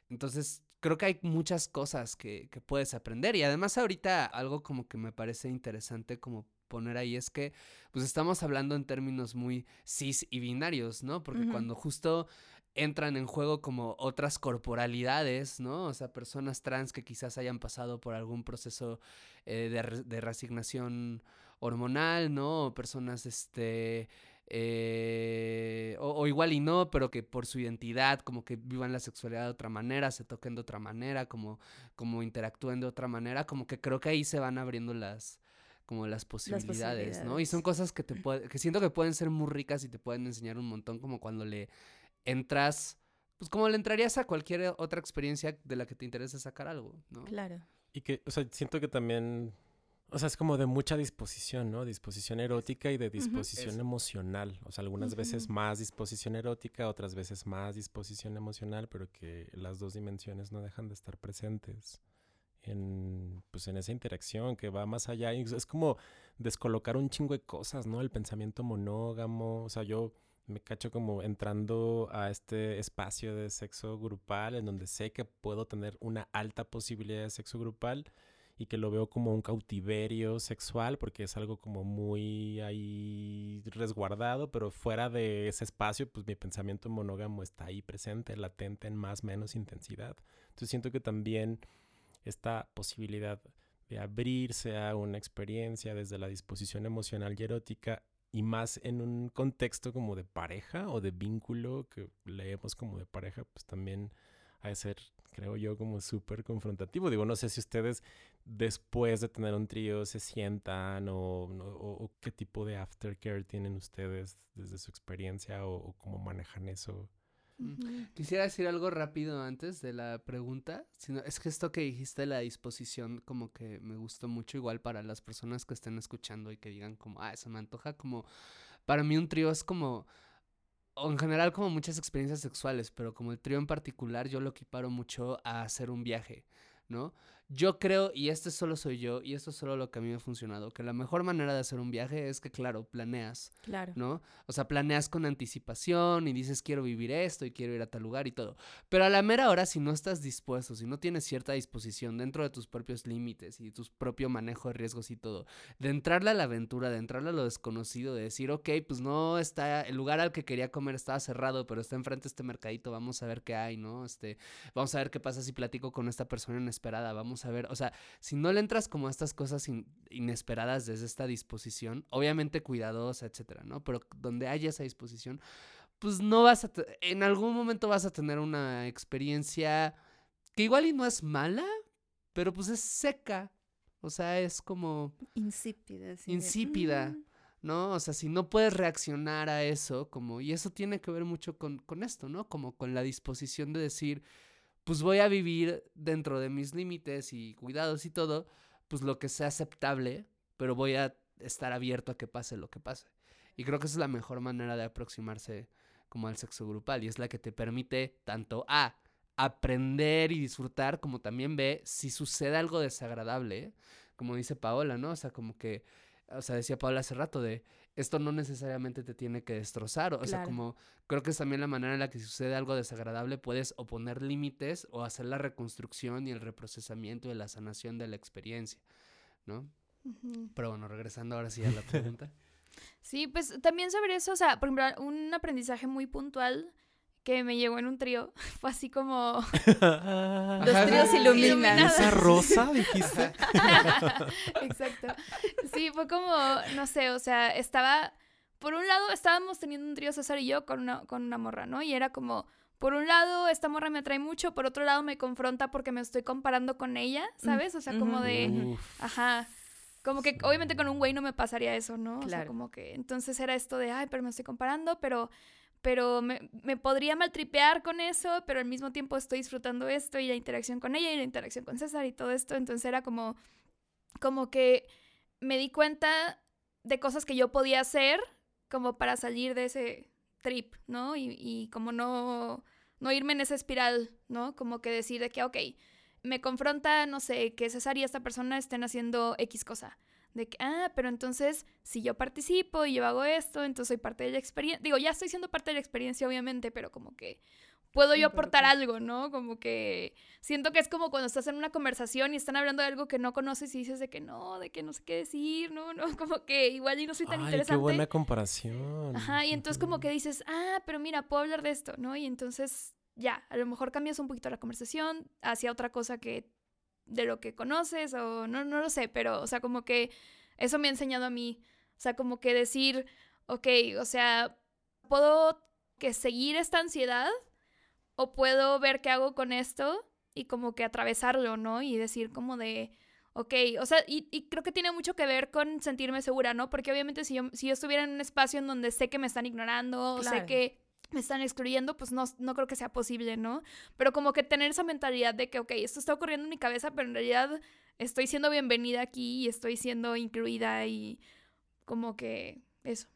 Entonces, creo que hay muchas cosas que, que puedes aprender. Y además ahorita algo como que me parece interesante como poner ahí es que pues estamos hablando en términos muy cis y binarios, ¿no? Porque cuando justo entran en juego como otras corporalidades, ¿no? O sea, personas trans que quizás hayan pasado por algún proceso eh, de, resignación hormonal, ¿no? O personas, este, eh, o, igual y no, pero que por su identidad, como que vivan la sexualidad de otra manera, se toquen de otra manera, como, como interactúen de otra manera, como que creo que ahí se van abriendo las como las posibilidades, ¿no? Y son cosas que te que siento que pueden ser muy ricas y te pueden enseñar un montón, como cuando le entras, pues como le entrarías a cualquier otra experiencia de la que te interese sacar algo, ¿no? Claro. Y que, o sea, siento que también, o sea, es como de mucha disposición, ¿no? Disposición erótica y de disposición emocional. O sea, algunas veces más disposición erótica, otras veces más disposición emocional, pero que las dos dimensiones no dejan de estar presentes en, pues, en esa interacción que va más allá. Es como descolocar un chingo de cosas, ¿no? El pensamiento monógamo, o sea, yo me cacho como entrando a este espacio de sexo grupal en donde sé que puedo tener una alta posibilidad de sexo grupal y que lo veo como un cautiverio sexual porque es algo como muy ahí resguardado, pero fuera de ese espacio, pues mi pensamiento monógamo está ahí presente, latente en más menos intensidad. Entonces siento que también esta posibilidad de abrirse a una experiencia desde la disposición emocional y erótica y más en un contexto como de pareja o de vínculo que leemos como de pareja, pues también ha de ser, creo yo, como súper confrontativo. Digo, no sé si ustedes después de tener un trío se sientan o, o, qué tipo de aftercare tienen ustedes desde su experiencia o, cómo manejan eso. Quisiera decir algo rápido antes de la pregunta. Sino, es que esto que dijiste, la disposición, como que me gustó mucho, igual para las personas que estén escuchando y que digan como, ah, eso me antoja, como, para mí un trío es como, o en general como muchas experiencias sexuales, pero como el trío en particular, yo lo equiparo mucho a hacer un viaje, ¿no? Yo creo, y este solo soy yo, y esto es solo lo que a mí me ha funcionado, que la mejor manera de hacer un viaje es que, claro, planeas. Claro. ¿No? O sea, planeas con anticipación y dices, quiero vivir esto y quiero ir a tal lugar y todo. Pero a la mera hora, si no estás dispuesto, si no tienes cierta disposición dentro de tus propios límites y tu propio manejo de riesgos y todo, de entrarle a la aventura, de entrarle a lo desconocido, de decir, ok, pues no está, el lugar al que quería comer estaba cerrado, pero está enfrente este mercadito, vamos a ver qué hay, ¿no? Este, vamos a ver qué pasa si platico con esta persona inesperada, vamos a ver, o sea, si no le entras como a estas cosas inesperadas desde esta disposición, obviamente cuidadosa, etcétera, ¿no? Pero donde haya esa disposición, pues no vas a, en algún momento vas a tener una experiencia que igual y no es mala, pero pues es seca, o sea, es como... Insípida. insípida. Mm". ¿no? O sea, si no puedes reaccionar a eso, como, y eso tiene que ver mucho con, con esto, ¿no? Como con la disposición de decir, pues voy a vivir dentro de mis límites y cuidados y todo, pues lo que sea aceptable, pero voy a estar abierto a que pase lo que pase. Y creo que esa es la mejor manera de aproximarse como al sexo grupal y es la que te permite tanto A, aprender y disfrutar, como también B, si sucede algo desagradable, como dice Paola, ¿no? O sea, como que, o sea, decía Paola hace rato de, esto no necesariamente te tiene que destrozar. O sea, como creo que es también la manera en la que si sucede algo desagradable puedes oponer límites o hacer la reconstrucción y el reprocesamiento y la sanación de la experiencia, ¿no? Pero bueno, regresando ahora sí a la [laughs] pregunta. sí, pues también sobre eso, o sea, por ejemplo, un aprendizaje muy puntual que me llegó en un trío. [laughs] Fue así como. [laughs] Los tríos iluminados. ¿Esa rosa dijiste? [laughs] Exacto. Sí, fue como, no sé, o sea, estaba. Por un lado, estábamos teniendo un trío César y yo con una, con una morra, ¿no? Y era como. Por un lado, esta morra me atrae mucho, por otro lado, me confronta porque me estoy comparando con ella, ¿sabes? O sea, como de. Ajá. Como que obviamente con un güey no me pasaría eso, ¿no? Claro. O sea, como que entonces era esto de, ay, pero me estoy comparando, pero pero me, me, podría maltripear con eso, pero al mismo tiempo estoy disfrutando esto y la interacción con ella y la interacción con César y todo esto, entonces era como, como que me di cuenta de cosas que yo podía hacer como para salir de ese trip, ¿no? Y, y como no, no irme en esa espiral, ¿no? Como que decir de que, ok, me confronta, no sé, que César y esta persona estén haciendo X cosa de que, ah, pero entonces si yo participo y yo hago esto, entonces soy parte de la experiencia. Digo, ya estoy siendo parte de la experiencia, obviamente, pero como que puedo yo aportar algo, ¿no? Como que siento que es como cuando estás en una conversación y están hablando de algo que no conoces y dices de que no, de que no sé qué decir, no, [laughs] no, como que igual y no soy tan Ay, interesante. Qué buena comparación. Ajá, y entonces como que dices, ah, pero mira, puedo hablar de esto, ¿no? Y entonces ya, a lo mejor cambias un poquito la conversación hacia otra cosa que de lo que conoces o no, no lo sé, pero, o sea, como que eso me ha enseñado a mí, o sea, como que decir, ok, o sea, puedo que seguir esta ansiedad o puedo ver qué hago con esto y como que atravesarlo, ¿no? Y decir como de, ok, o sea, y, creo que tiene mucho que ver con sentirme segura, ¿no? Porque obviamente si yo, si yo estuviera en un espacio en donde sé que me están ignorando, o sé que me están excluyendo, pues no, no creo que sea posible, ¿no? Pero como que tener esa mentalidad de que, ok, esto está ocurriendo en mi cabeza, pero en realidad estoy siendo bienvenida aquí y estoy siendo incluida y como que eso.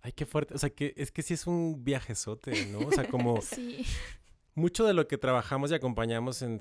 Ay, qué fuerte. O sea, que es que sí es un viajezote, ¿no? O sea, como... [laughs] sí mucho de lo que trabajamos y acompañamos en,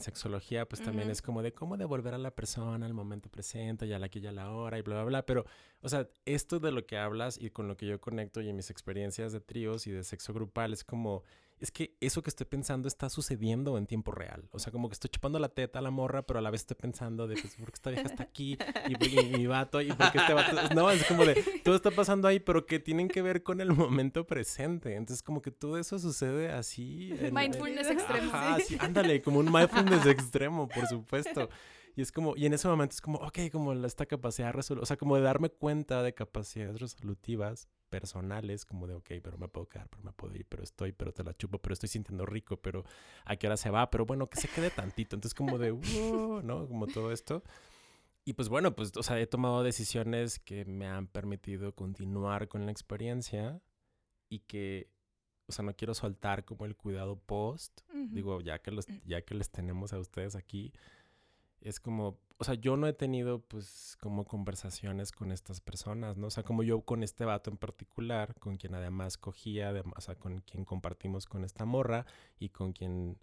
sexología, pues también es como de cómo devolver a la persona al momento presente, ya la que ya la hora y bla, bla, bla. Pero, o sea, esto de lo que hablas y con lo que yo conecto y en mis experiencias de tríos y de sexo grupal es como es que eso que estoy pensando está sucediendo en tiempo real. O sea, como que estoy chupando la teta a la morra, pero a la vez estoy pensando de, pues, ¿por qué esta vieja está aquí? Y, mi vato, ¿y por qué este vato? No, es como de, todo está pasando ahí, pero que tienen que ver con el momento presente. Entonces, como que todo eso sucede así. mindfulness extremo. Ajá, sí, ándale, como un mindfulness extremo, por supuesto. Y es como, y en ese momento es como, ok, como esta capacidad resolutiva, o sea, como de darme cuenta de capacidades resolutivas personales, como de, ok, pero me puedo quedar, pero me puedo ir, pero estoy, pero te la chupo, pero estoy sintiendo rico, pero a qué hora se va, pero bueno, que se quede tantito. Entonces, como de, "Wow", ¿no? Como todo esto. Y pues bueno, pues, o sea, he tomado decisiones que me han permitido continuar con la experiencia y que, o sea, no quiero soltar como el cuidado post. Ujú. Digo, ya que, los, ya que les tenemos a ustedes aquí, es como, o sea, yo no he tenido pues como conversaciones con estas personas, ¿no? O sea, como yo con este vato en particular, con quien además cogía, adem- o sea, con quien compartimos con esta morra y con quien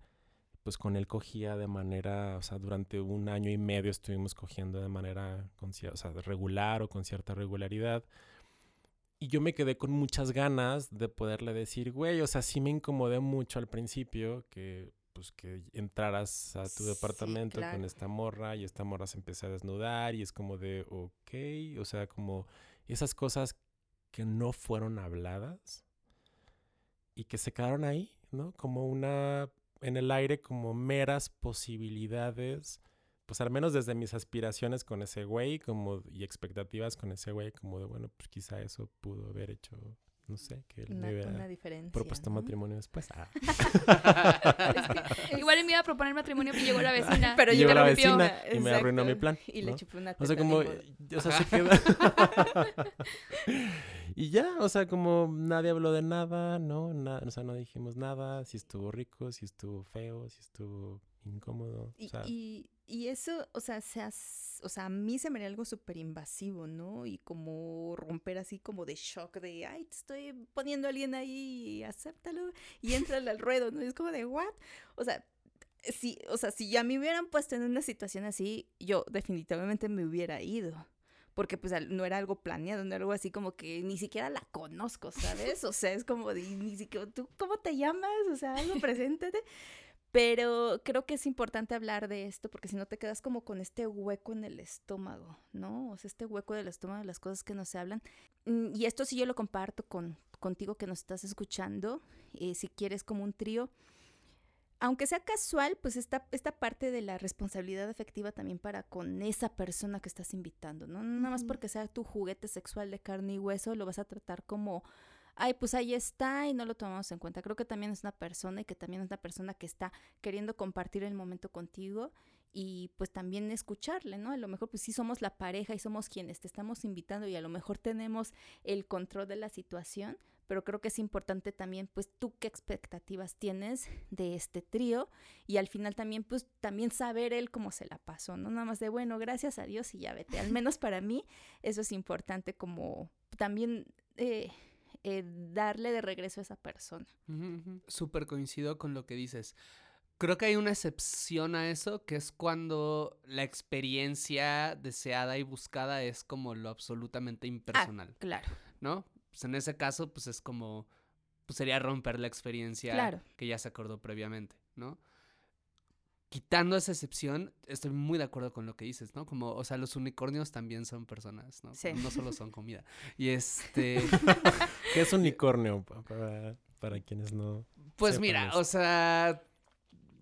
pues con él cogía de manera, o sea, durante un año y medio estuvimos cogiendo de manera o sea, regular o con cierta regularidad. Y yo me quedé con muchas ganas de poderle decir, güey, o sea, sí me incomodé mucho al principio que pues que entraras a tu Sí, departamento con esta morra y esta morra se empieza a desnudar y es como de, ok, o sea, como esas cosas que no fueron habladas y que se quedaron ahí, ¿no? Como una, en el aire, como meras posibilidades, pues al menos desde mis aspiraciones con ese güey, como, y expectativas con ese güey, como de, bueno, pues quizá eso pudo haber hecho, no sé, que él Una, me hubiera una diferencia. propuesto ¿no? matrimonio después. Ah. [laughs] [laughs] Igual me iba a proponer matrimonio, pero llegó la vecina. Pero Y llegó la vecina y me arruinó Exacto. mi plan. Y le chupé una O sea, teta, como, o sea, se queda. [laughs] y ya, o sea, como nadie habló de nada, ¿no? Na- o sea, no dijimos nada, si estuvo rico, si estuvo feo, si estuvo incómodo. O Y, sea, y, y eso, o sea, o sea, a mí se me haría algo súper invasivo, ¿no? Y como romper así como de shock de, ay, te estoy poniendo a alguien ahí, acéptalo y entrale al ruedo, ¿no? Y es como de, ¿what? O sea, si, o sea, si ya me hubieran puesto en una situación así, yo definitivamente me hubiera ido. Porque pues no era algo planeado, no era algo así como que ni siquiera la conozco, ¿sabes? O sea, es como de, ni siquiera, ¿tú cómo te llamas? O sea, algo, preséntate. Pero creo que es importante hablar de esto porque si no te quedas como con este hueco en el estómago, ¿no? O sea, este hueco del estómago de las cosas que no se hablan. Mm, Y esto sí yo lo comparto con, contigo que nos estás escuchando. eh, si quieres como un trío, aunque sea casual, pues esta, esta parte de la responsabilidad afectiva también para con esa persona que estás invitando, ¿no? Nada más porque sea tu juguete sexual de carne y hueso, lo vas a tratar como, ay, pues ahí está y no lo tomamos en cuenta. Creo que también es una persona y que también es una persona que está queriendo compartir el momento contigo y pues también escucharle, ¿no? A lo mejor pues sí somos la pareja y somos quienes te estamos invitando y a lo mejor tenemos el control de la situación, pero creo que es importante también pues tú qué expectativas tienes de este trío y al final también pues también saber él cómo se la pasó, ¿no? Nada más de bueno, gracias a Dios y ya vete. Al menos para mí eso es importante como también eh, eh, darle de regreso a esa persona. Súper coincido con lo que dices. Creo que hay una excepción a eso, que es cuando la experiencia deseada y buscada es como lo absolutamente impersonal, Claro, ¿no? Pues en ese caso, pues es como, pues sería romper la experiencia Claro. que ya se acordó previamente, ¿no? Quitando esa excepción, estoy muy de acuerdo con lo que dices, ¿no? Como, o sea, los unicornios también son personas, ¿no? Sí. No solo son comida. [laughs] Y este, [laughs] ¿Qué es unicornio? Pa- Para, para quienes no. pues Sepan mira, eso. o sea,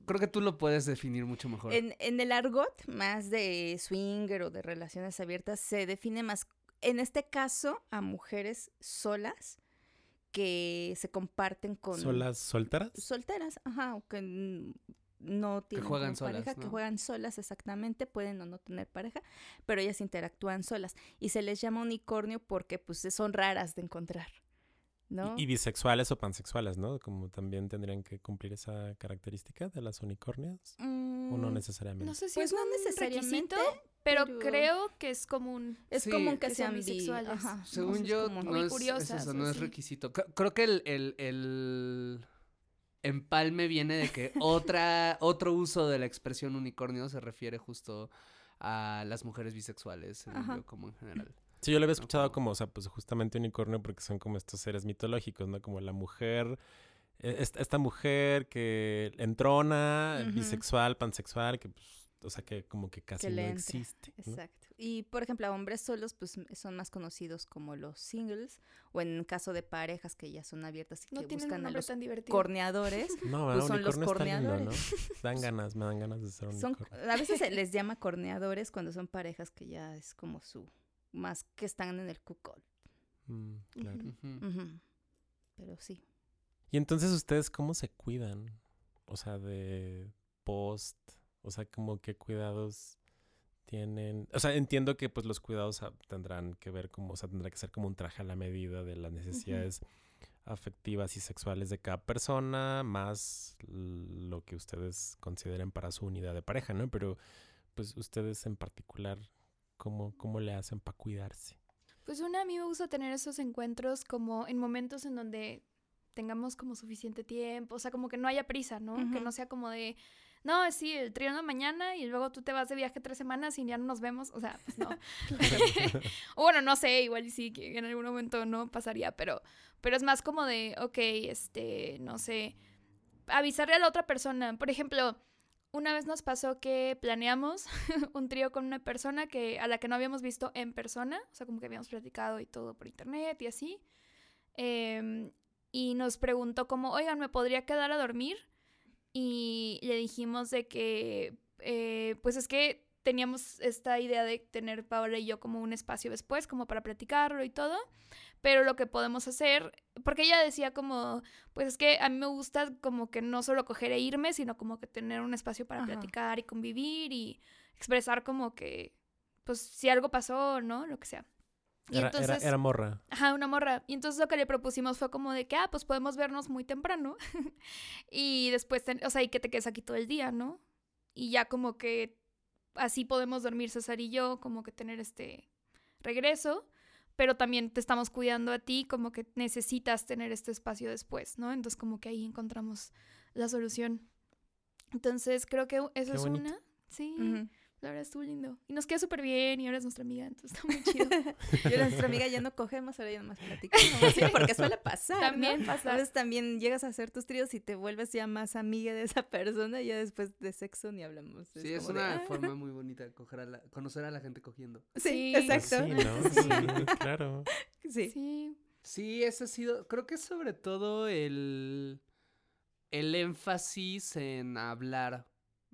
creo que tú lo puedes definir mucho mejor. En, en el argot más de swinger o de relaciones abiertas se define más, en este caso, a mujeres solas que se comparten con... ¿Solas solteras? Solteras, ajá, o que no tienen juegan como pareja, solas, que ¿no? juegan solas exactamente, pueden o no tener pareja, pero ellas interactúan solas. Y se les llama unicornio porque pues son raras de encontrar, ¿no? Y, y bisexuales o pansexuales, ¿no? Como también tendrían que cumplir esa característica de las unicornias. ¿O no Mm, necesariamente? No sé si Pues es no un necesariamente, requisito, pero, pero- creo que es común. Es Sí. común que, Que sean sean bi- bisexuales. ajá, ¿no? Según yo, no es, eso, no es requisito. Creo que el, el, el empalme viene de que otra, otro uso de la expresión unicornio se refiere justo a las mujeres bisexuales, yo, como en general. Sí, yo lo había escuchado como- como, o sea, pues justamente unicornio porque son como estos seres mitológicos, ¿no? Como la mujer, eh, esta, esta mujer que entrona, bisexual, pansexual, que pues o sea, que como que casi Que no existe. ¿no? Exacto. Y por ejemplo, a hombres solos, pues son más conocidos como los singles, o en caso de parejas que ya son abiertas y No que tienen un buscan a los tan divertido. corneadores. [laughs] No, Pues son los corneadores. Dan [laughs] ganas, me dan ganas de ser un Son, a veces se [laughs] les llama corneadores cuando son parejas que ya es como su, más que están en el cuckold. Mm, claro. Pero sí. Y entonces ustedes cómo se cuidan? O sea, de post, o sea, como qué cuidados tienen. O sea, entiendo que pues los cuidados tendrán que ver como, o sea, tendrá que ser como un traje a la medida de las necesidades afectivas y sexuales de cada persona, más lo que ustedes consideren para su unidad de pareja, ¿no? Pero pues ustedes en particular, ¿cómo, cómo le hacen para cuidarse? Pues una, a mí me gusta tener esos encuentros como en momentos en donde tengamos como suficiente tiempo, o sea, como que no haya prisa, ¿no? Que no sea como de, no, sí, el la mañana y luego tú te vas de viaje tres semanas y ya no nos vemos, o sea, pues no. [laughs] [laughs] o bueno, no sé, igual sí, que en algún momento no pasaría, pero, pero es más como de, ok, este, no sé, avisarle a la otra persona. Por ejemplo, una vez nos pasó que planeamos [laughs] un trío con una persona que a la que no habíamos visto en persona, o sea, como que habíamos platicado y todo por internet y así. Em, y nos preguntó como, oigan, ¿me podría quedar a dormir? Y le dijimos de que, eh, pues es que teníamos esta idea de tener Paola y yo como un espacio después, como para platicarlo y todo. Pero lo que podemos hacer, porque ella decía como, pues es que a mí me gusta como que no solo coger e irme, sino como que tener un espacio para Ajá. platicar y convivir y expresar como que, pues si algo pasó, ¿no? Lo que sea. Y Era, entonces, era, era morra. Ajá, una morra. Y entonces lo que le propusimos fue como de que, ah, pues podemos vernos muy temprano. [laughs] y después, ten- o sea, y que te quedes aquí todo el día, ¿no? Y ya como que así podemos dormir César y yo, como que tener este regreso. Pero también te estamos cuidando a ti, como que necesitas tener este espacio después, ¿no? Entonces como que ahí encontramos la solución. Entonces creo que eso Qué es bonito. una. Sí, Ujú. La verdad estuvo lindo. Y nos queda súper bien y ahora es nuestra amiga, entonces está muy [laughs] chido. Y nuestra amiga ya no cogemos, ahora ya nomás platicamos. Sí, porque suele pasar. ¿no? También A pasa. veces también llegas a hacer tus tríos y te vuelves ya más amiga de esa persona y ya después de sexo ni hablamos. Sí, es una "Ah". forma muy bonita de coger a la- conocer a la gente cogiendo. Sí, Sí. exacto. Sí, ¿no? [laughs] Sí, claro. Sí. Sí. Sí, ese ha sido, creo que es sobre todo el, el énfasis en hablar,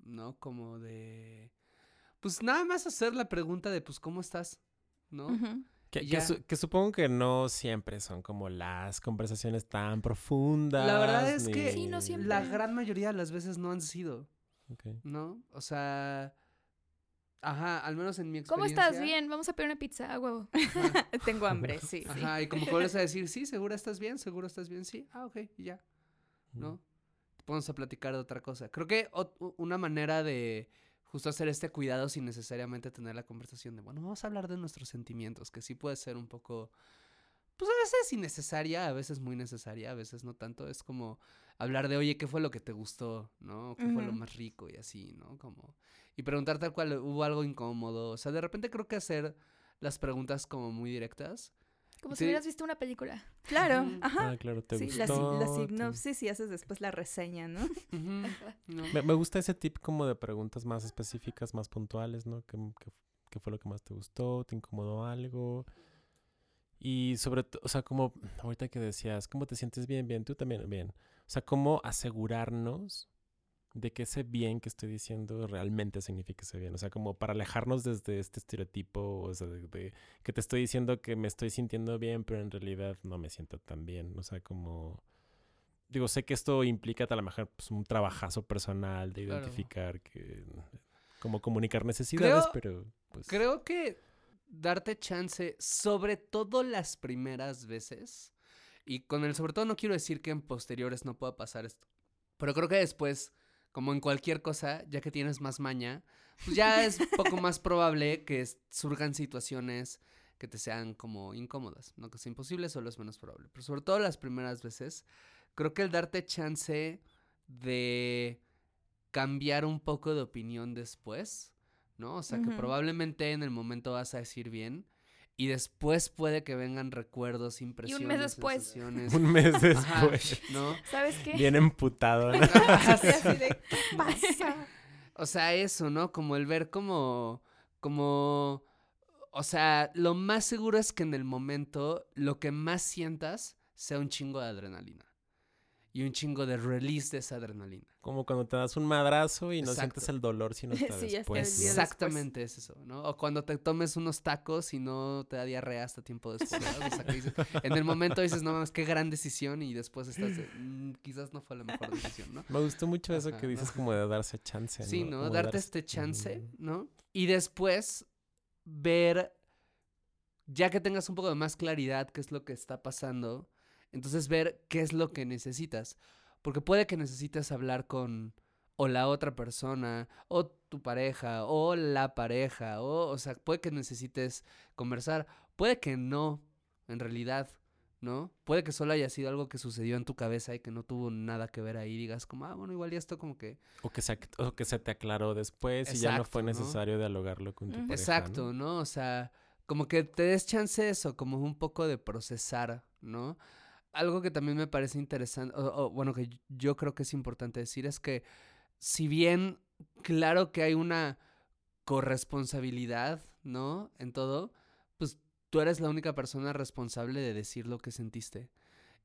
¿no? Como de, pues nada más hacer la pregunta de, pues, ¿cómo estás? ¿No? Que, que su- que supongo que no siempre son como las conversaciones tan profundas. La verdad es que Sí, no siempre. la gran mayoría de las veces no han sido. ¿no? O sea, ajá, al menos en mi ¿Cómo experiencia. estás? Bien, vamos a pedir una pizza, a huevo. [laughs] Tengo hambre, [laughs] sí. sí. ajá, y como que vuelves a decir, sí, seguro estás bien, seguro estás bien, sí, ah, ok, y ya. ¿no? Vamos a platicar de otra cosa. Creo que una manera de justo hacer este cuidado sin necesariamente tener la conversación de, bueno, vamos a hablar de nuestros sentimientos, que sí puede ser un poco, pues a veces innecesaria, a veces muy necesaria, a veces no tanto. Es como hablar de, oye, ¿qué fue lo que te gustó? ¿No? ¿Qué fue lo más rico? Y así, ¿no? Como... Y preguntar tal cual, ¿hubo algo incómodo? O sea, de repente creo que hacer las preguntas como muy directas. Como Sí. si hubieras visto una película. Claro, ajá. Ah, claro, te Sí, la, gustó. si- la te- sinopsis y haces después la reseña, [laughs] ¿no? Me, me gusta ese tip como de preguntas más específicas, más puntuales, ¿no? ¿Qué, qué- qué fue lo que más te gustó? ¿Te incomodó algo? Y sobre todo, o sea, como ahorita que decías, ¿cómo te sientes bien? Bien, tú también, bien. O sea, ¿cómo asegurarnos de que ese bien que estoy diciendo realmente significa ese bien? O sea, como para alejarnos desde este estereotipo, o sea, de, de que te estoy diciendo que me estoy sintiendo bien, pero en realidad no me siento tan bien. O sea, como... Digo, sé que esto implica a lo mejor pues, un trabajazo personal de Claro. identificar que... Como comunicar necesidades, Creo- pero... Pues, Creo que darte chance, sobre todo las primeras veces, y con el sobre todo no quiero decir que en posteriores no pueda pasar esto, pero creo que después, como en cualquier cosa, ya que tienes más maña, pues ya es poco más probable que surjan situaciones que te sean como incómodas, no que sea imposible, solo es menos probable, pero sobre todo las primeras veces, creo que el darte chance de cambiar un poco de opinión después, ¿no? O sea, que probablemente en el momento vas a decir bien y después puede que vengan recuerdos, impresiones, después. sensaciones. [laughs] Un mes Ajá, después. ¿no? ¿Sabes qué? Bien emputado. ¿no? Así, así de, ¿qué pasa? [laughs] O sea, eso, ¿no? Como el ver como, como, o sea, lo más seguro es que en el momento lo que más sientas sea un chingo de adrenalina. Y un chingo de release de esa adrenalina. Como cuando te das un madrazo y no Exacto. sientes el dolor sino [laughs] hasta Sí, después. el ¿no? día Exactamente es eso, ¿no? O cuando te tomes unos tacos y no te da diarrea hasta tiempo después. dices- [laughs] en el momento dices, no mames, qué gran decisión y después estás de, "Mm, quizás no fue la mejor decisión, ¿no? Me gustó mucho eso Ajá, que ¿no? dices como de darse chance. Sí, ¿no? Darte darse- este chance. ¿no? Y después ver, ya que tengas un poco de más claridad qué es lo que está pasando, entonces ver qué es lo que necesitas. Porque puede que necesites hablar con o la otra persona, o tu pareja, o la pareja, o, o sea, puede que necesites conversar, puede que no, en realidad, ¿no? Puede que solo haya sido algo que sucedió en tu cabeza y que no tuvo nada que ver ahí, digas como, ah, bueno, igual ya esto como que O que, se, o que se te aclaró después y ya no fue necesario dialogarlo con tu pareja. Exacto, ¿no? ¿no? O sea, como que te des chance eso, como un poco de procesar, ¿no? Algo que también me parece interesante, o, bueno, que yo creo que es importante decir es que si bien claro que hay una corresponsabilidad, ¿no? En todo, pues tú eres la única persona responsable de decir lo que sentiste.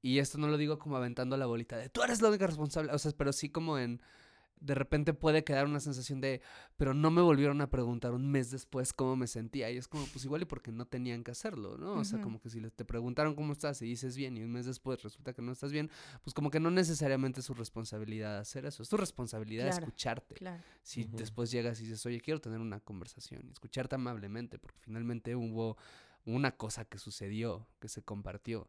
Y esto no lo digo como aventando la bolita de tú eres la única responsable, o sea, pero sí como en de repente puede quedar una sensación de, pero no me volvieron a preguntar un mes después cómo me sentía. Y es como, pues igual y porque no tenían que hacerlo, ¿no? O sea, como que si le- te preguntaron cómo estás y dices bien y un mes después resulta que no estás bien, pues como que no necesariamente es su responsabilidad hacer eso. Es tu responsabilidad Claro, escucharte. Claro. Si después llegas y dices, oye, quiero tener una conversación y escucharte amablemente, porque finalmente hubo una cosa que sucedió, que se compartió,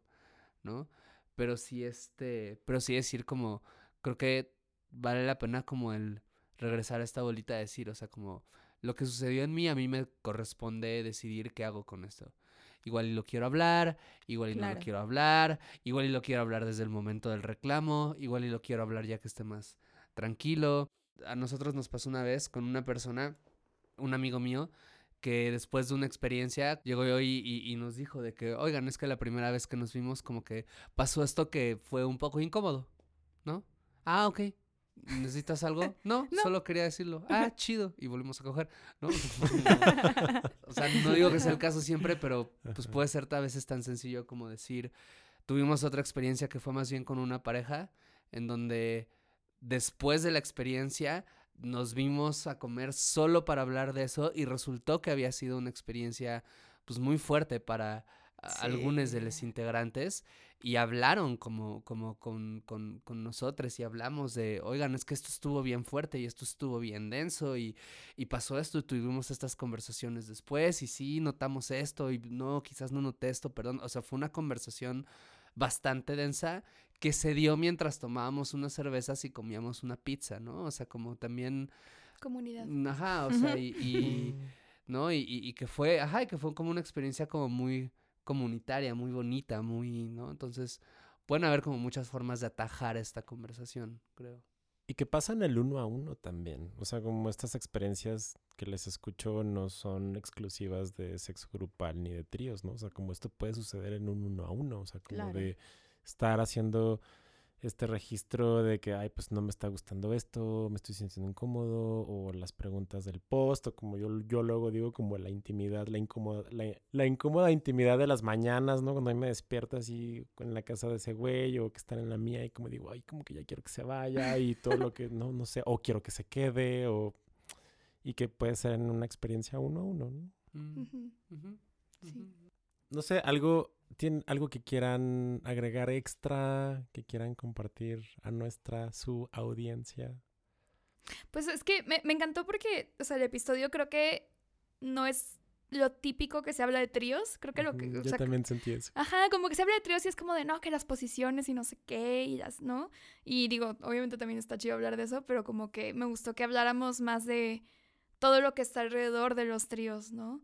¿no? Pero sí, este, pero sí decir como, creo que vale la pena como el regresar a esta bolita de decir, o sea, como lo que sucedió en mí, a mí me corresponde decidir qué hago con esto. Igual y lo quiero hablar, igual y no lo quiero hablar, igual y lo quiero hablar desde el momento del reclamo, igual y lo quiero hablar ya que esté más tranquilo. A nosotros nos pasó una vez con una persona, un amigo mío, que después de una experiencia llegó y, y- y nos dijo de que, oigan, es que la primera vez que nos vimos como que pasó esto que fue un poco incómodo, ¿no? Ah, ok. ¿Necesitas algo? [laughs] No, No. solo quería decirlo. [laughs] Ah, chido. Y volvimos a coger, ¿no? [laughs] o sea, no digo que sea el caso siempre, pero pues puede ser a veces tan sencillo como decir, tuvimos otra experiencia que fue más bien con una pareja, en donde después de la experiencia nos vimos a comer solo para hablar de eso y resultó que había sido una experiencia pues muy fuerte para algunos de los integrantes y hablaron como, como con, con, con nosotros y hablamos de, oigan, es que esto estuvo bien fuerte y esto estuvo bien denso y, y pasó esto y tuvimos estas conversaciones después y sí, notamos esto y no, quizás no noté esto, perdón, o sea, fue una conversación bastante densa que se dio mientras tomábamos unas cervezas y comíamos una pizza, ¿no? O sea, como también, Comunidad. ajá, o sea, y, y [laughs] ¿no? Y, y, y que fue, ajá, y que fue como una experiencia como muy comunitaria, muy bonita, muy, ¿no? Entonces, pueden haber como muchas formas de atajar esta conversación, creo. Y que pasan el uno a uno también. O sea, como estas experiencias que les escucho no son exclusivas de sexo grupal ni de tríos, ¿no? O sea, como esto puede suceder en un uno a uno. O sea, como Claro. de estar haciendo este registro de que, ay, pues no me está gustando esto, me estoy sintiendo incómodo, o las preguntas del post, o como yo, yo luego digo, como la intimidad, la incómoda, la, la incómoda intimidad de las mañanas, ¿no? Cuando a mí me despierto así en la casa de ese güey, o que están en la mía, y como digo, ay, como que ya quiero que se vaya, y todo lo que, no, no sé, o quiero que se quede, o... Y que puede ser en una experiencia uno a uno, ¿no? Mm, Sí. No sé, algo, ¿tienen algo que quieran agregar extra, que quieran compartir a nuestra, su audiencia? Pues es que me, me encantó porque, o sea, el episodio creo que no es lo típico que se habla de tríos. Creo que lo que. O Yo sea, también sentí eso. Ajá, como que se habla de tríos y es como de no, que las posiciones y no sé qué, y las, ¿no? Y digo, obviamente también está chido hablar de eso, pero como que me gustó que habláramos más de todo lo que está alrededor de los tríos, ¿no?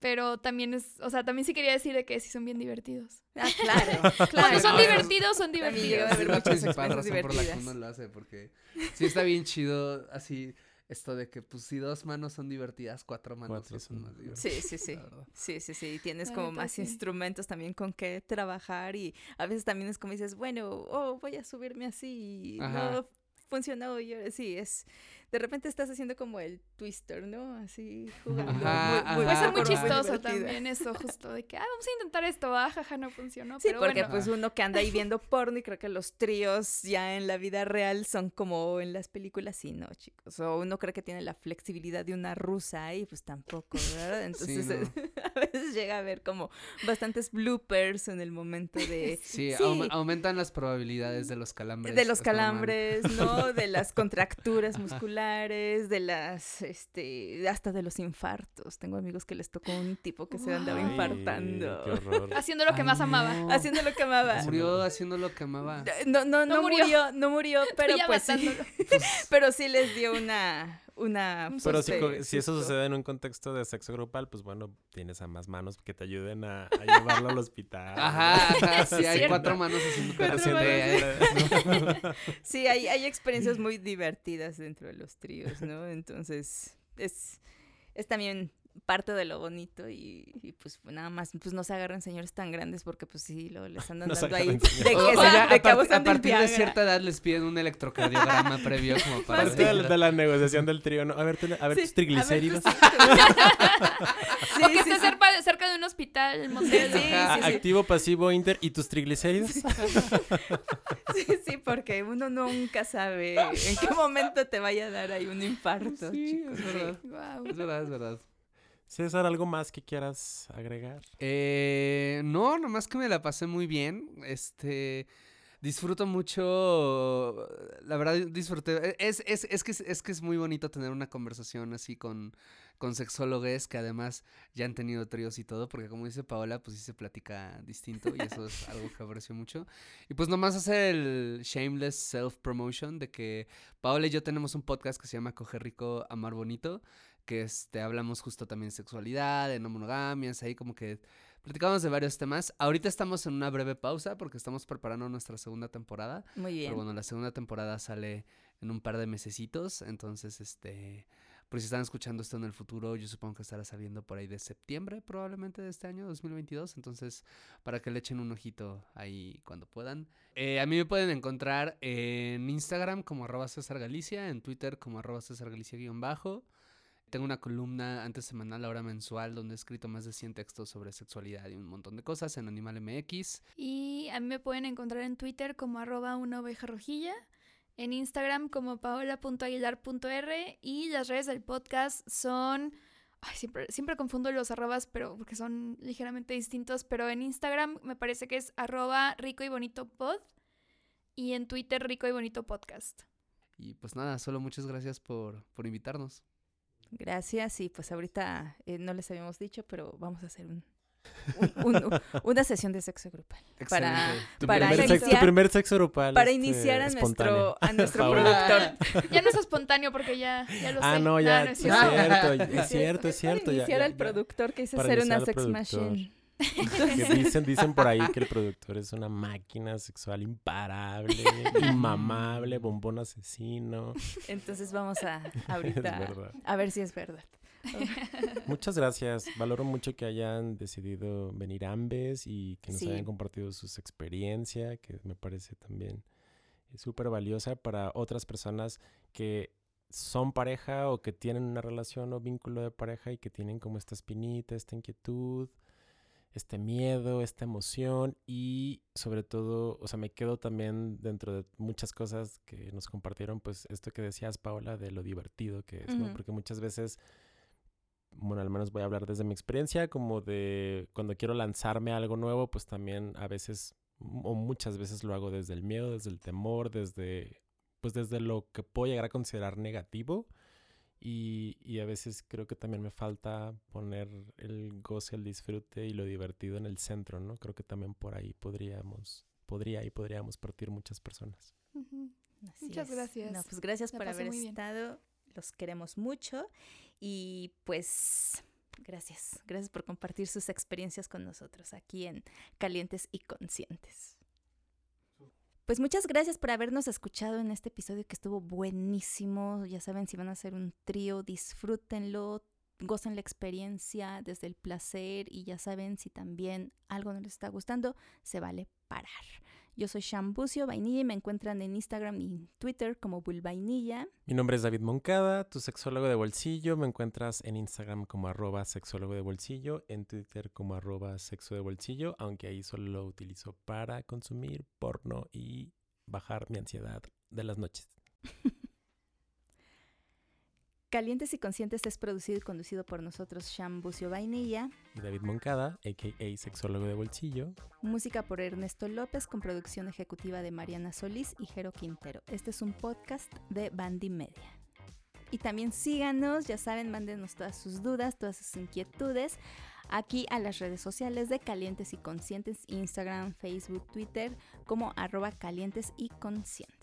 Pero también es, o sea, también sí quería decir de que sí son bien divertidos. Ah, claro, [laughs] Cuando claro. son no, divertidos, son divertidos. Es la principal razón por la que divertidas. uno lo hace, porque sí está bien chido así esto de que pues si dos manos son divertidas, cuatro manos Cuatro sí son son- más divertidas. Sí, sí, sí. Sí, sí, sí. y Tienes como más sí. instrumentos también con que trabajar y a veces también es como dices, bueno, oh, voy a subirme así y Ajá. no funcionó. Y ahora sí, es de repente estás haciendo como el twister, ¿no? Así jugando. Ajá, Puede ser muy Ah, chistoso también eso, justo de que, ah, vamos a intentar esto, ah, jaja, no funcionó. Sí, pero porque bueno. pues uno que anda ahí viendo [laughs] porno y creo que los tríos ya en la vida real son como en las películas, sí, no, chicos. O uno cree que tiene la flexibilidad de una rusa y pues tampoco, ¿verdad? Entonces no. [laughs] a veces llega a haber como bastantes bloopers en el momento de... [laughs] Sí, Sí. aum- aumentan las probabilidades de los calambres. De los calambres, ¿no? De las contracturas musculares, de las, este, hasta de los infartos. Tengo amigos que les tocó un tipo que se andaba Ay, infartando. Qué. Haciendo lo que Ay, más amaba. no. Haciendo lo que amaba. Murió haciendo lo que amaba. No, no, no, No murió. murió. no murió, [laughs] pero pues sí, [laughs] pero sí les dio una, una. Un Pero si, eso sucede en un contexto de sexo grupal, pues bueno, tienes a más manos que te ayuden a, a llevarlo al hospital. Ajá, ajá, sí, [laughs] hay Cierto. cuatro manos haciendo Cuatro manos. [laughs] Sí, hay, hay experiencias muy divertidas dentro de los tríos, ¿no? Entonces, es, es también parte de lo bonito y, y, pues nada más, pues no se agarren señores tan grandes porque pues sí, lo les andan [laughs] No dando ahí de que, O- de a, par- partir de cierta edad les piden un electrocardiograma [laughs] previo como para... Parte de, la- de la negociación del trío, ¿no? A ver, a ver Sí, tus triglicéridos. a ver tus- [laughs] Sí, o que sí, esté sí. cerca, cerca de un hospital, Montero. Sí, sí, sí. Activo, pasivo, inter. ¿Y tus triglicéridos? Sí, sí, porque uno nunca sabe en qué momento te vaya a dar ahí un infarto, Sí, chicos. es verdad. Guau. Es verdad, es verdad. César, ¿algo más que quieras agregar? Eh, no, nomás que me la pasé muy bien. Este. Disfruto mucho. La verdad, disfruté. Es, es, es, que, es, que es muy bonito tener una conversación así con, con sexólogos que además ya han tenido tríos y todo, porque como dice Paola, pues sí se platica distinto y eso es algo que aprecio mucho. Y pues nomás hacer el shameless self-promotion de que Paola y yo tenemos un podcast que se llama Coger Rico, Amar Bonito, que este, hablamos justo también de sexualidad, de no monogamias, ahí como que platicamos de varios temas. Ahorita estamos en una breve pausa porque estamos preparando nuestra segunda temporada. Muy bien. Pero bueno, la segunda temporada sale en un par de mesecitos, entonces este... Por si están escuchando esto en el futuro, yo supongo que estará saliendo por ahí de septiembre probablemente de este año, 2022. Entonces, para que le echen un ojito ahí cuando puedan. Eh, a mí me pueden encontrar en Instagram como arroba César Galicia, en Twitter como arroba César Galicia guion bajo. Tengo una columna antes semanal, ahora mensual, donde he escrito más de 100 textos sobre sexualidad y un montón de cosas en Animal MX. Y a mí me pueden encontrar en Twitter como arroba una oveja rojilla, en Instagram como paola.aguilar.r y las redes del podcast son... Ay, siempre, siempre confundo los arrobas, pero porque son ligeramente distintos, pero en Instagram me parece que es arroba rico y bonito pod y en Twitter rico y bonito podcast. Y pues nada, solo muchas gracias por, por invitarnos. Gracias y pues ahorita eh, no les habíamos dicho, pero vamos a hacer un, un- un- una sesión de sexo grupal. Para. Tu, Para primer, tu iniciar- primer sexo grupal. para este, iniciar a nuestro, a nuestro productor. [laughs] Ya no es espontáneo porque ya, ya lo sé. Ah, no, ya. no es es cierto. es cierto, es cierto. Para ya- iniciar ya- al ya. productor que hice Para ser una sex productor. machine. [laughs] Que dicen, dicen por ahí que el productor es una máquina sexual imparable, [laughs] inmamable, bombón asesino. Entonces vamos a [laughs] ahorita a ver si es verdad. Muchas gracias. Valoro mucho que hayan decidido venir ambes y que nos Sí. hayan compartido sus experiencias, que me parece también súper valiosa para otras personas que son pareja o que tienen una relación o vínculo de pareja y que tienen como esta espinita, esta inquietud, este miedo, esta emoción y sobre todo, o sea, me quedo también dentro de muchas cosas que nos compartieron, pues esto que decías, Paola, de lo divertido que es, ¿no? Porque muchas veces bueno, al menos voy a hablar desde mi experiencia, como de cuando quiero lanzarme a algo nuevo, pues también a veces o muchas veces lo hago desde el miedo, desde el temor, desde pues desde lo que puedo llegar a considerar negativo y, y a veces creo que también me falta poner el goce, el disfrute y lo divertido en el centro, ¿no? Creo que también por ahí podríamos, podría y podríamos partir muchas personas. Así Muchas es. gracias. No, pues gracias La por haber estado. Los queremos mucho y pues gracias. Gracias por compartir sus experiencias con nosotros aquí en Calientes y Conscientes. Pues muchas gracias por habernos escuchado en este episodio que estuvo buenísimo. Ya saben, si van a hacer un trío, disfrútenlo, gocen la experiencia desde el placer y ya saben, si también algo no les está gustando, se vale parar. Yo soy Shambucio Vainilla y me encuentran en Instagram y Twitter como Vainilla. Mi nombre es David Moncada, tu sexólogo de bolsillo. Me encuentras en Instagram como arroba sexólogo de bolsillo, en Twitter como arroba sexo de bolsillo, aunque ahí solo lo utilizo para consumir porno y bajar mi ansiedad de las noches. [laughs] Calientes y Conscientes es producido y conducido por nosotros, Sham Bucio Vainilla. Y David Moncada, a.k.a. Sexólogo de Bolsillo. Música por Ernesto López con producción ejecutiva de Mariana Solís y Jero Quintero. Este es un podcast de Bandy Media. Y también síganos, ya saben, mándenos todas sus dudas, todas sus inquietudes aquí a las redes sociales de Calientes y Conscientes, Instagram, Facebook, Twitter, como arroba calientes y conscientes.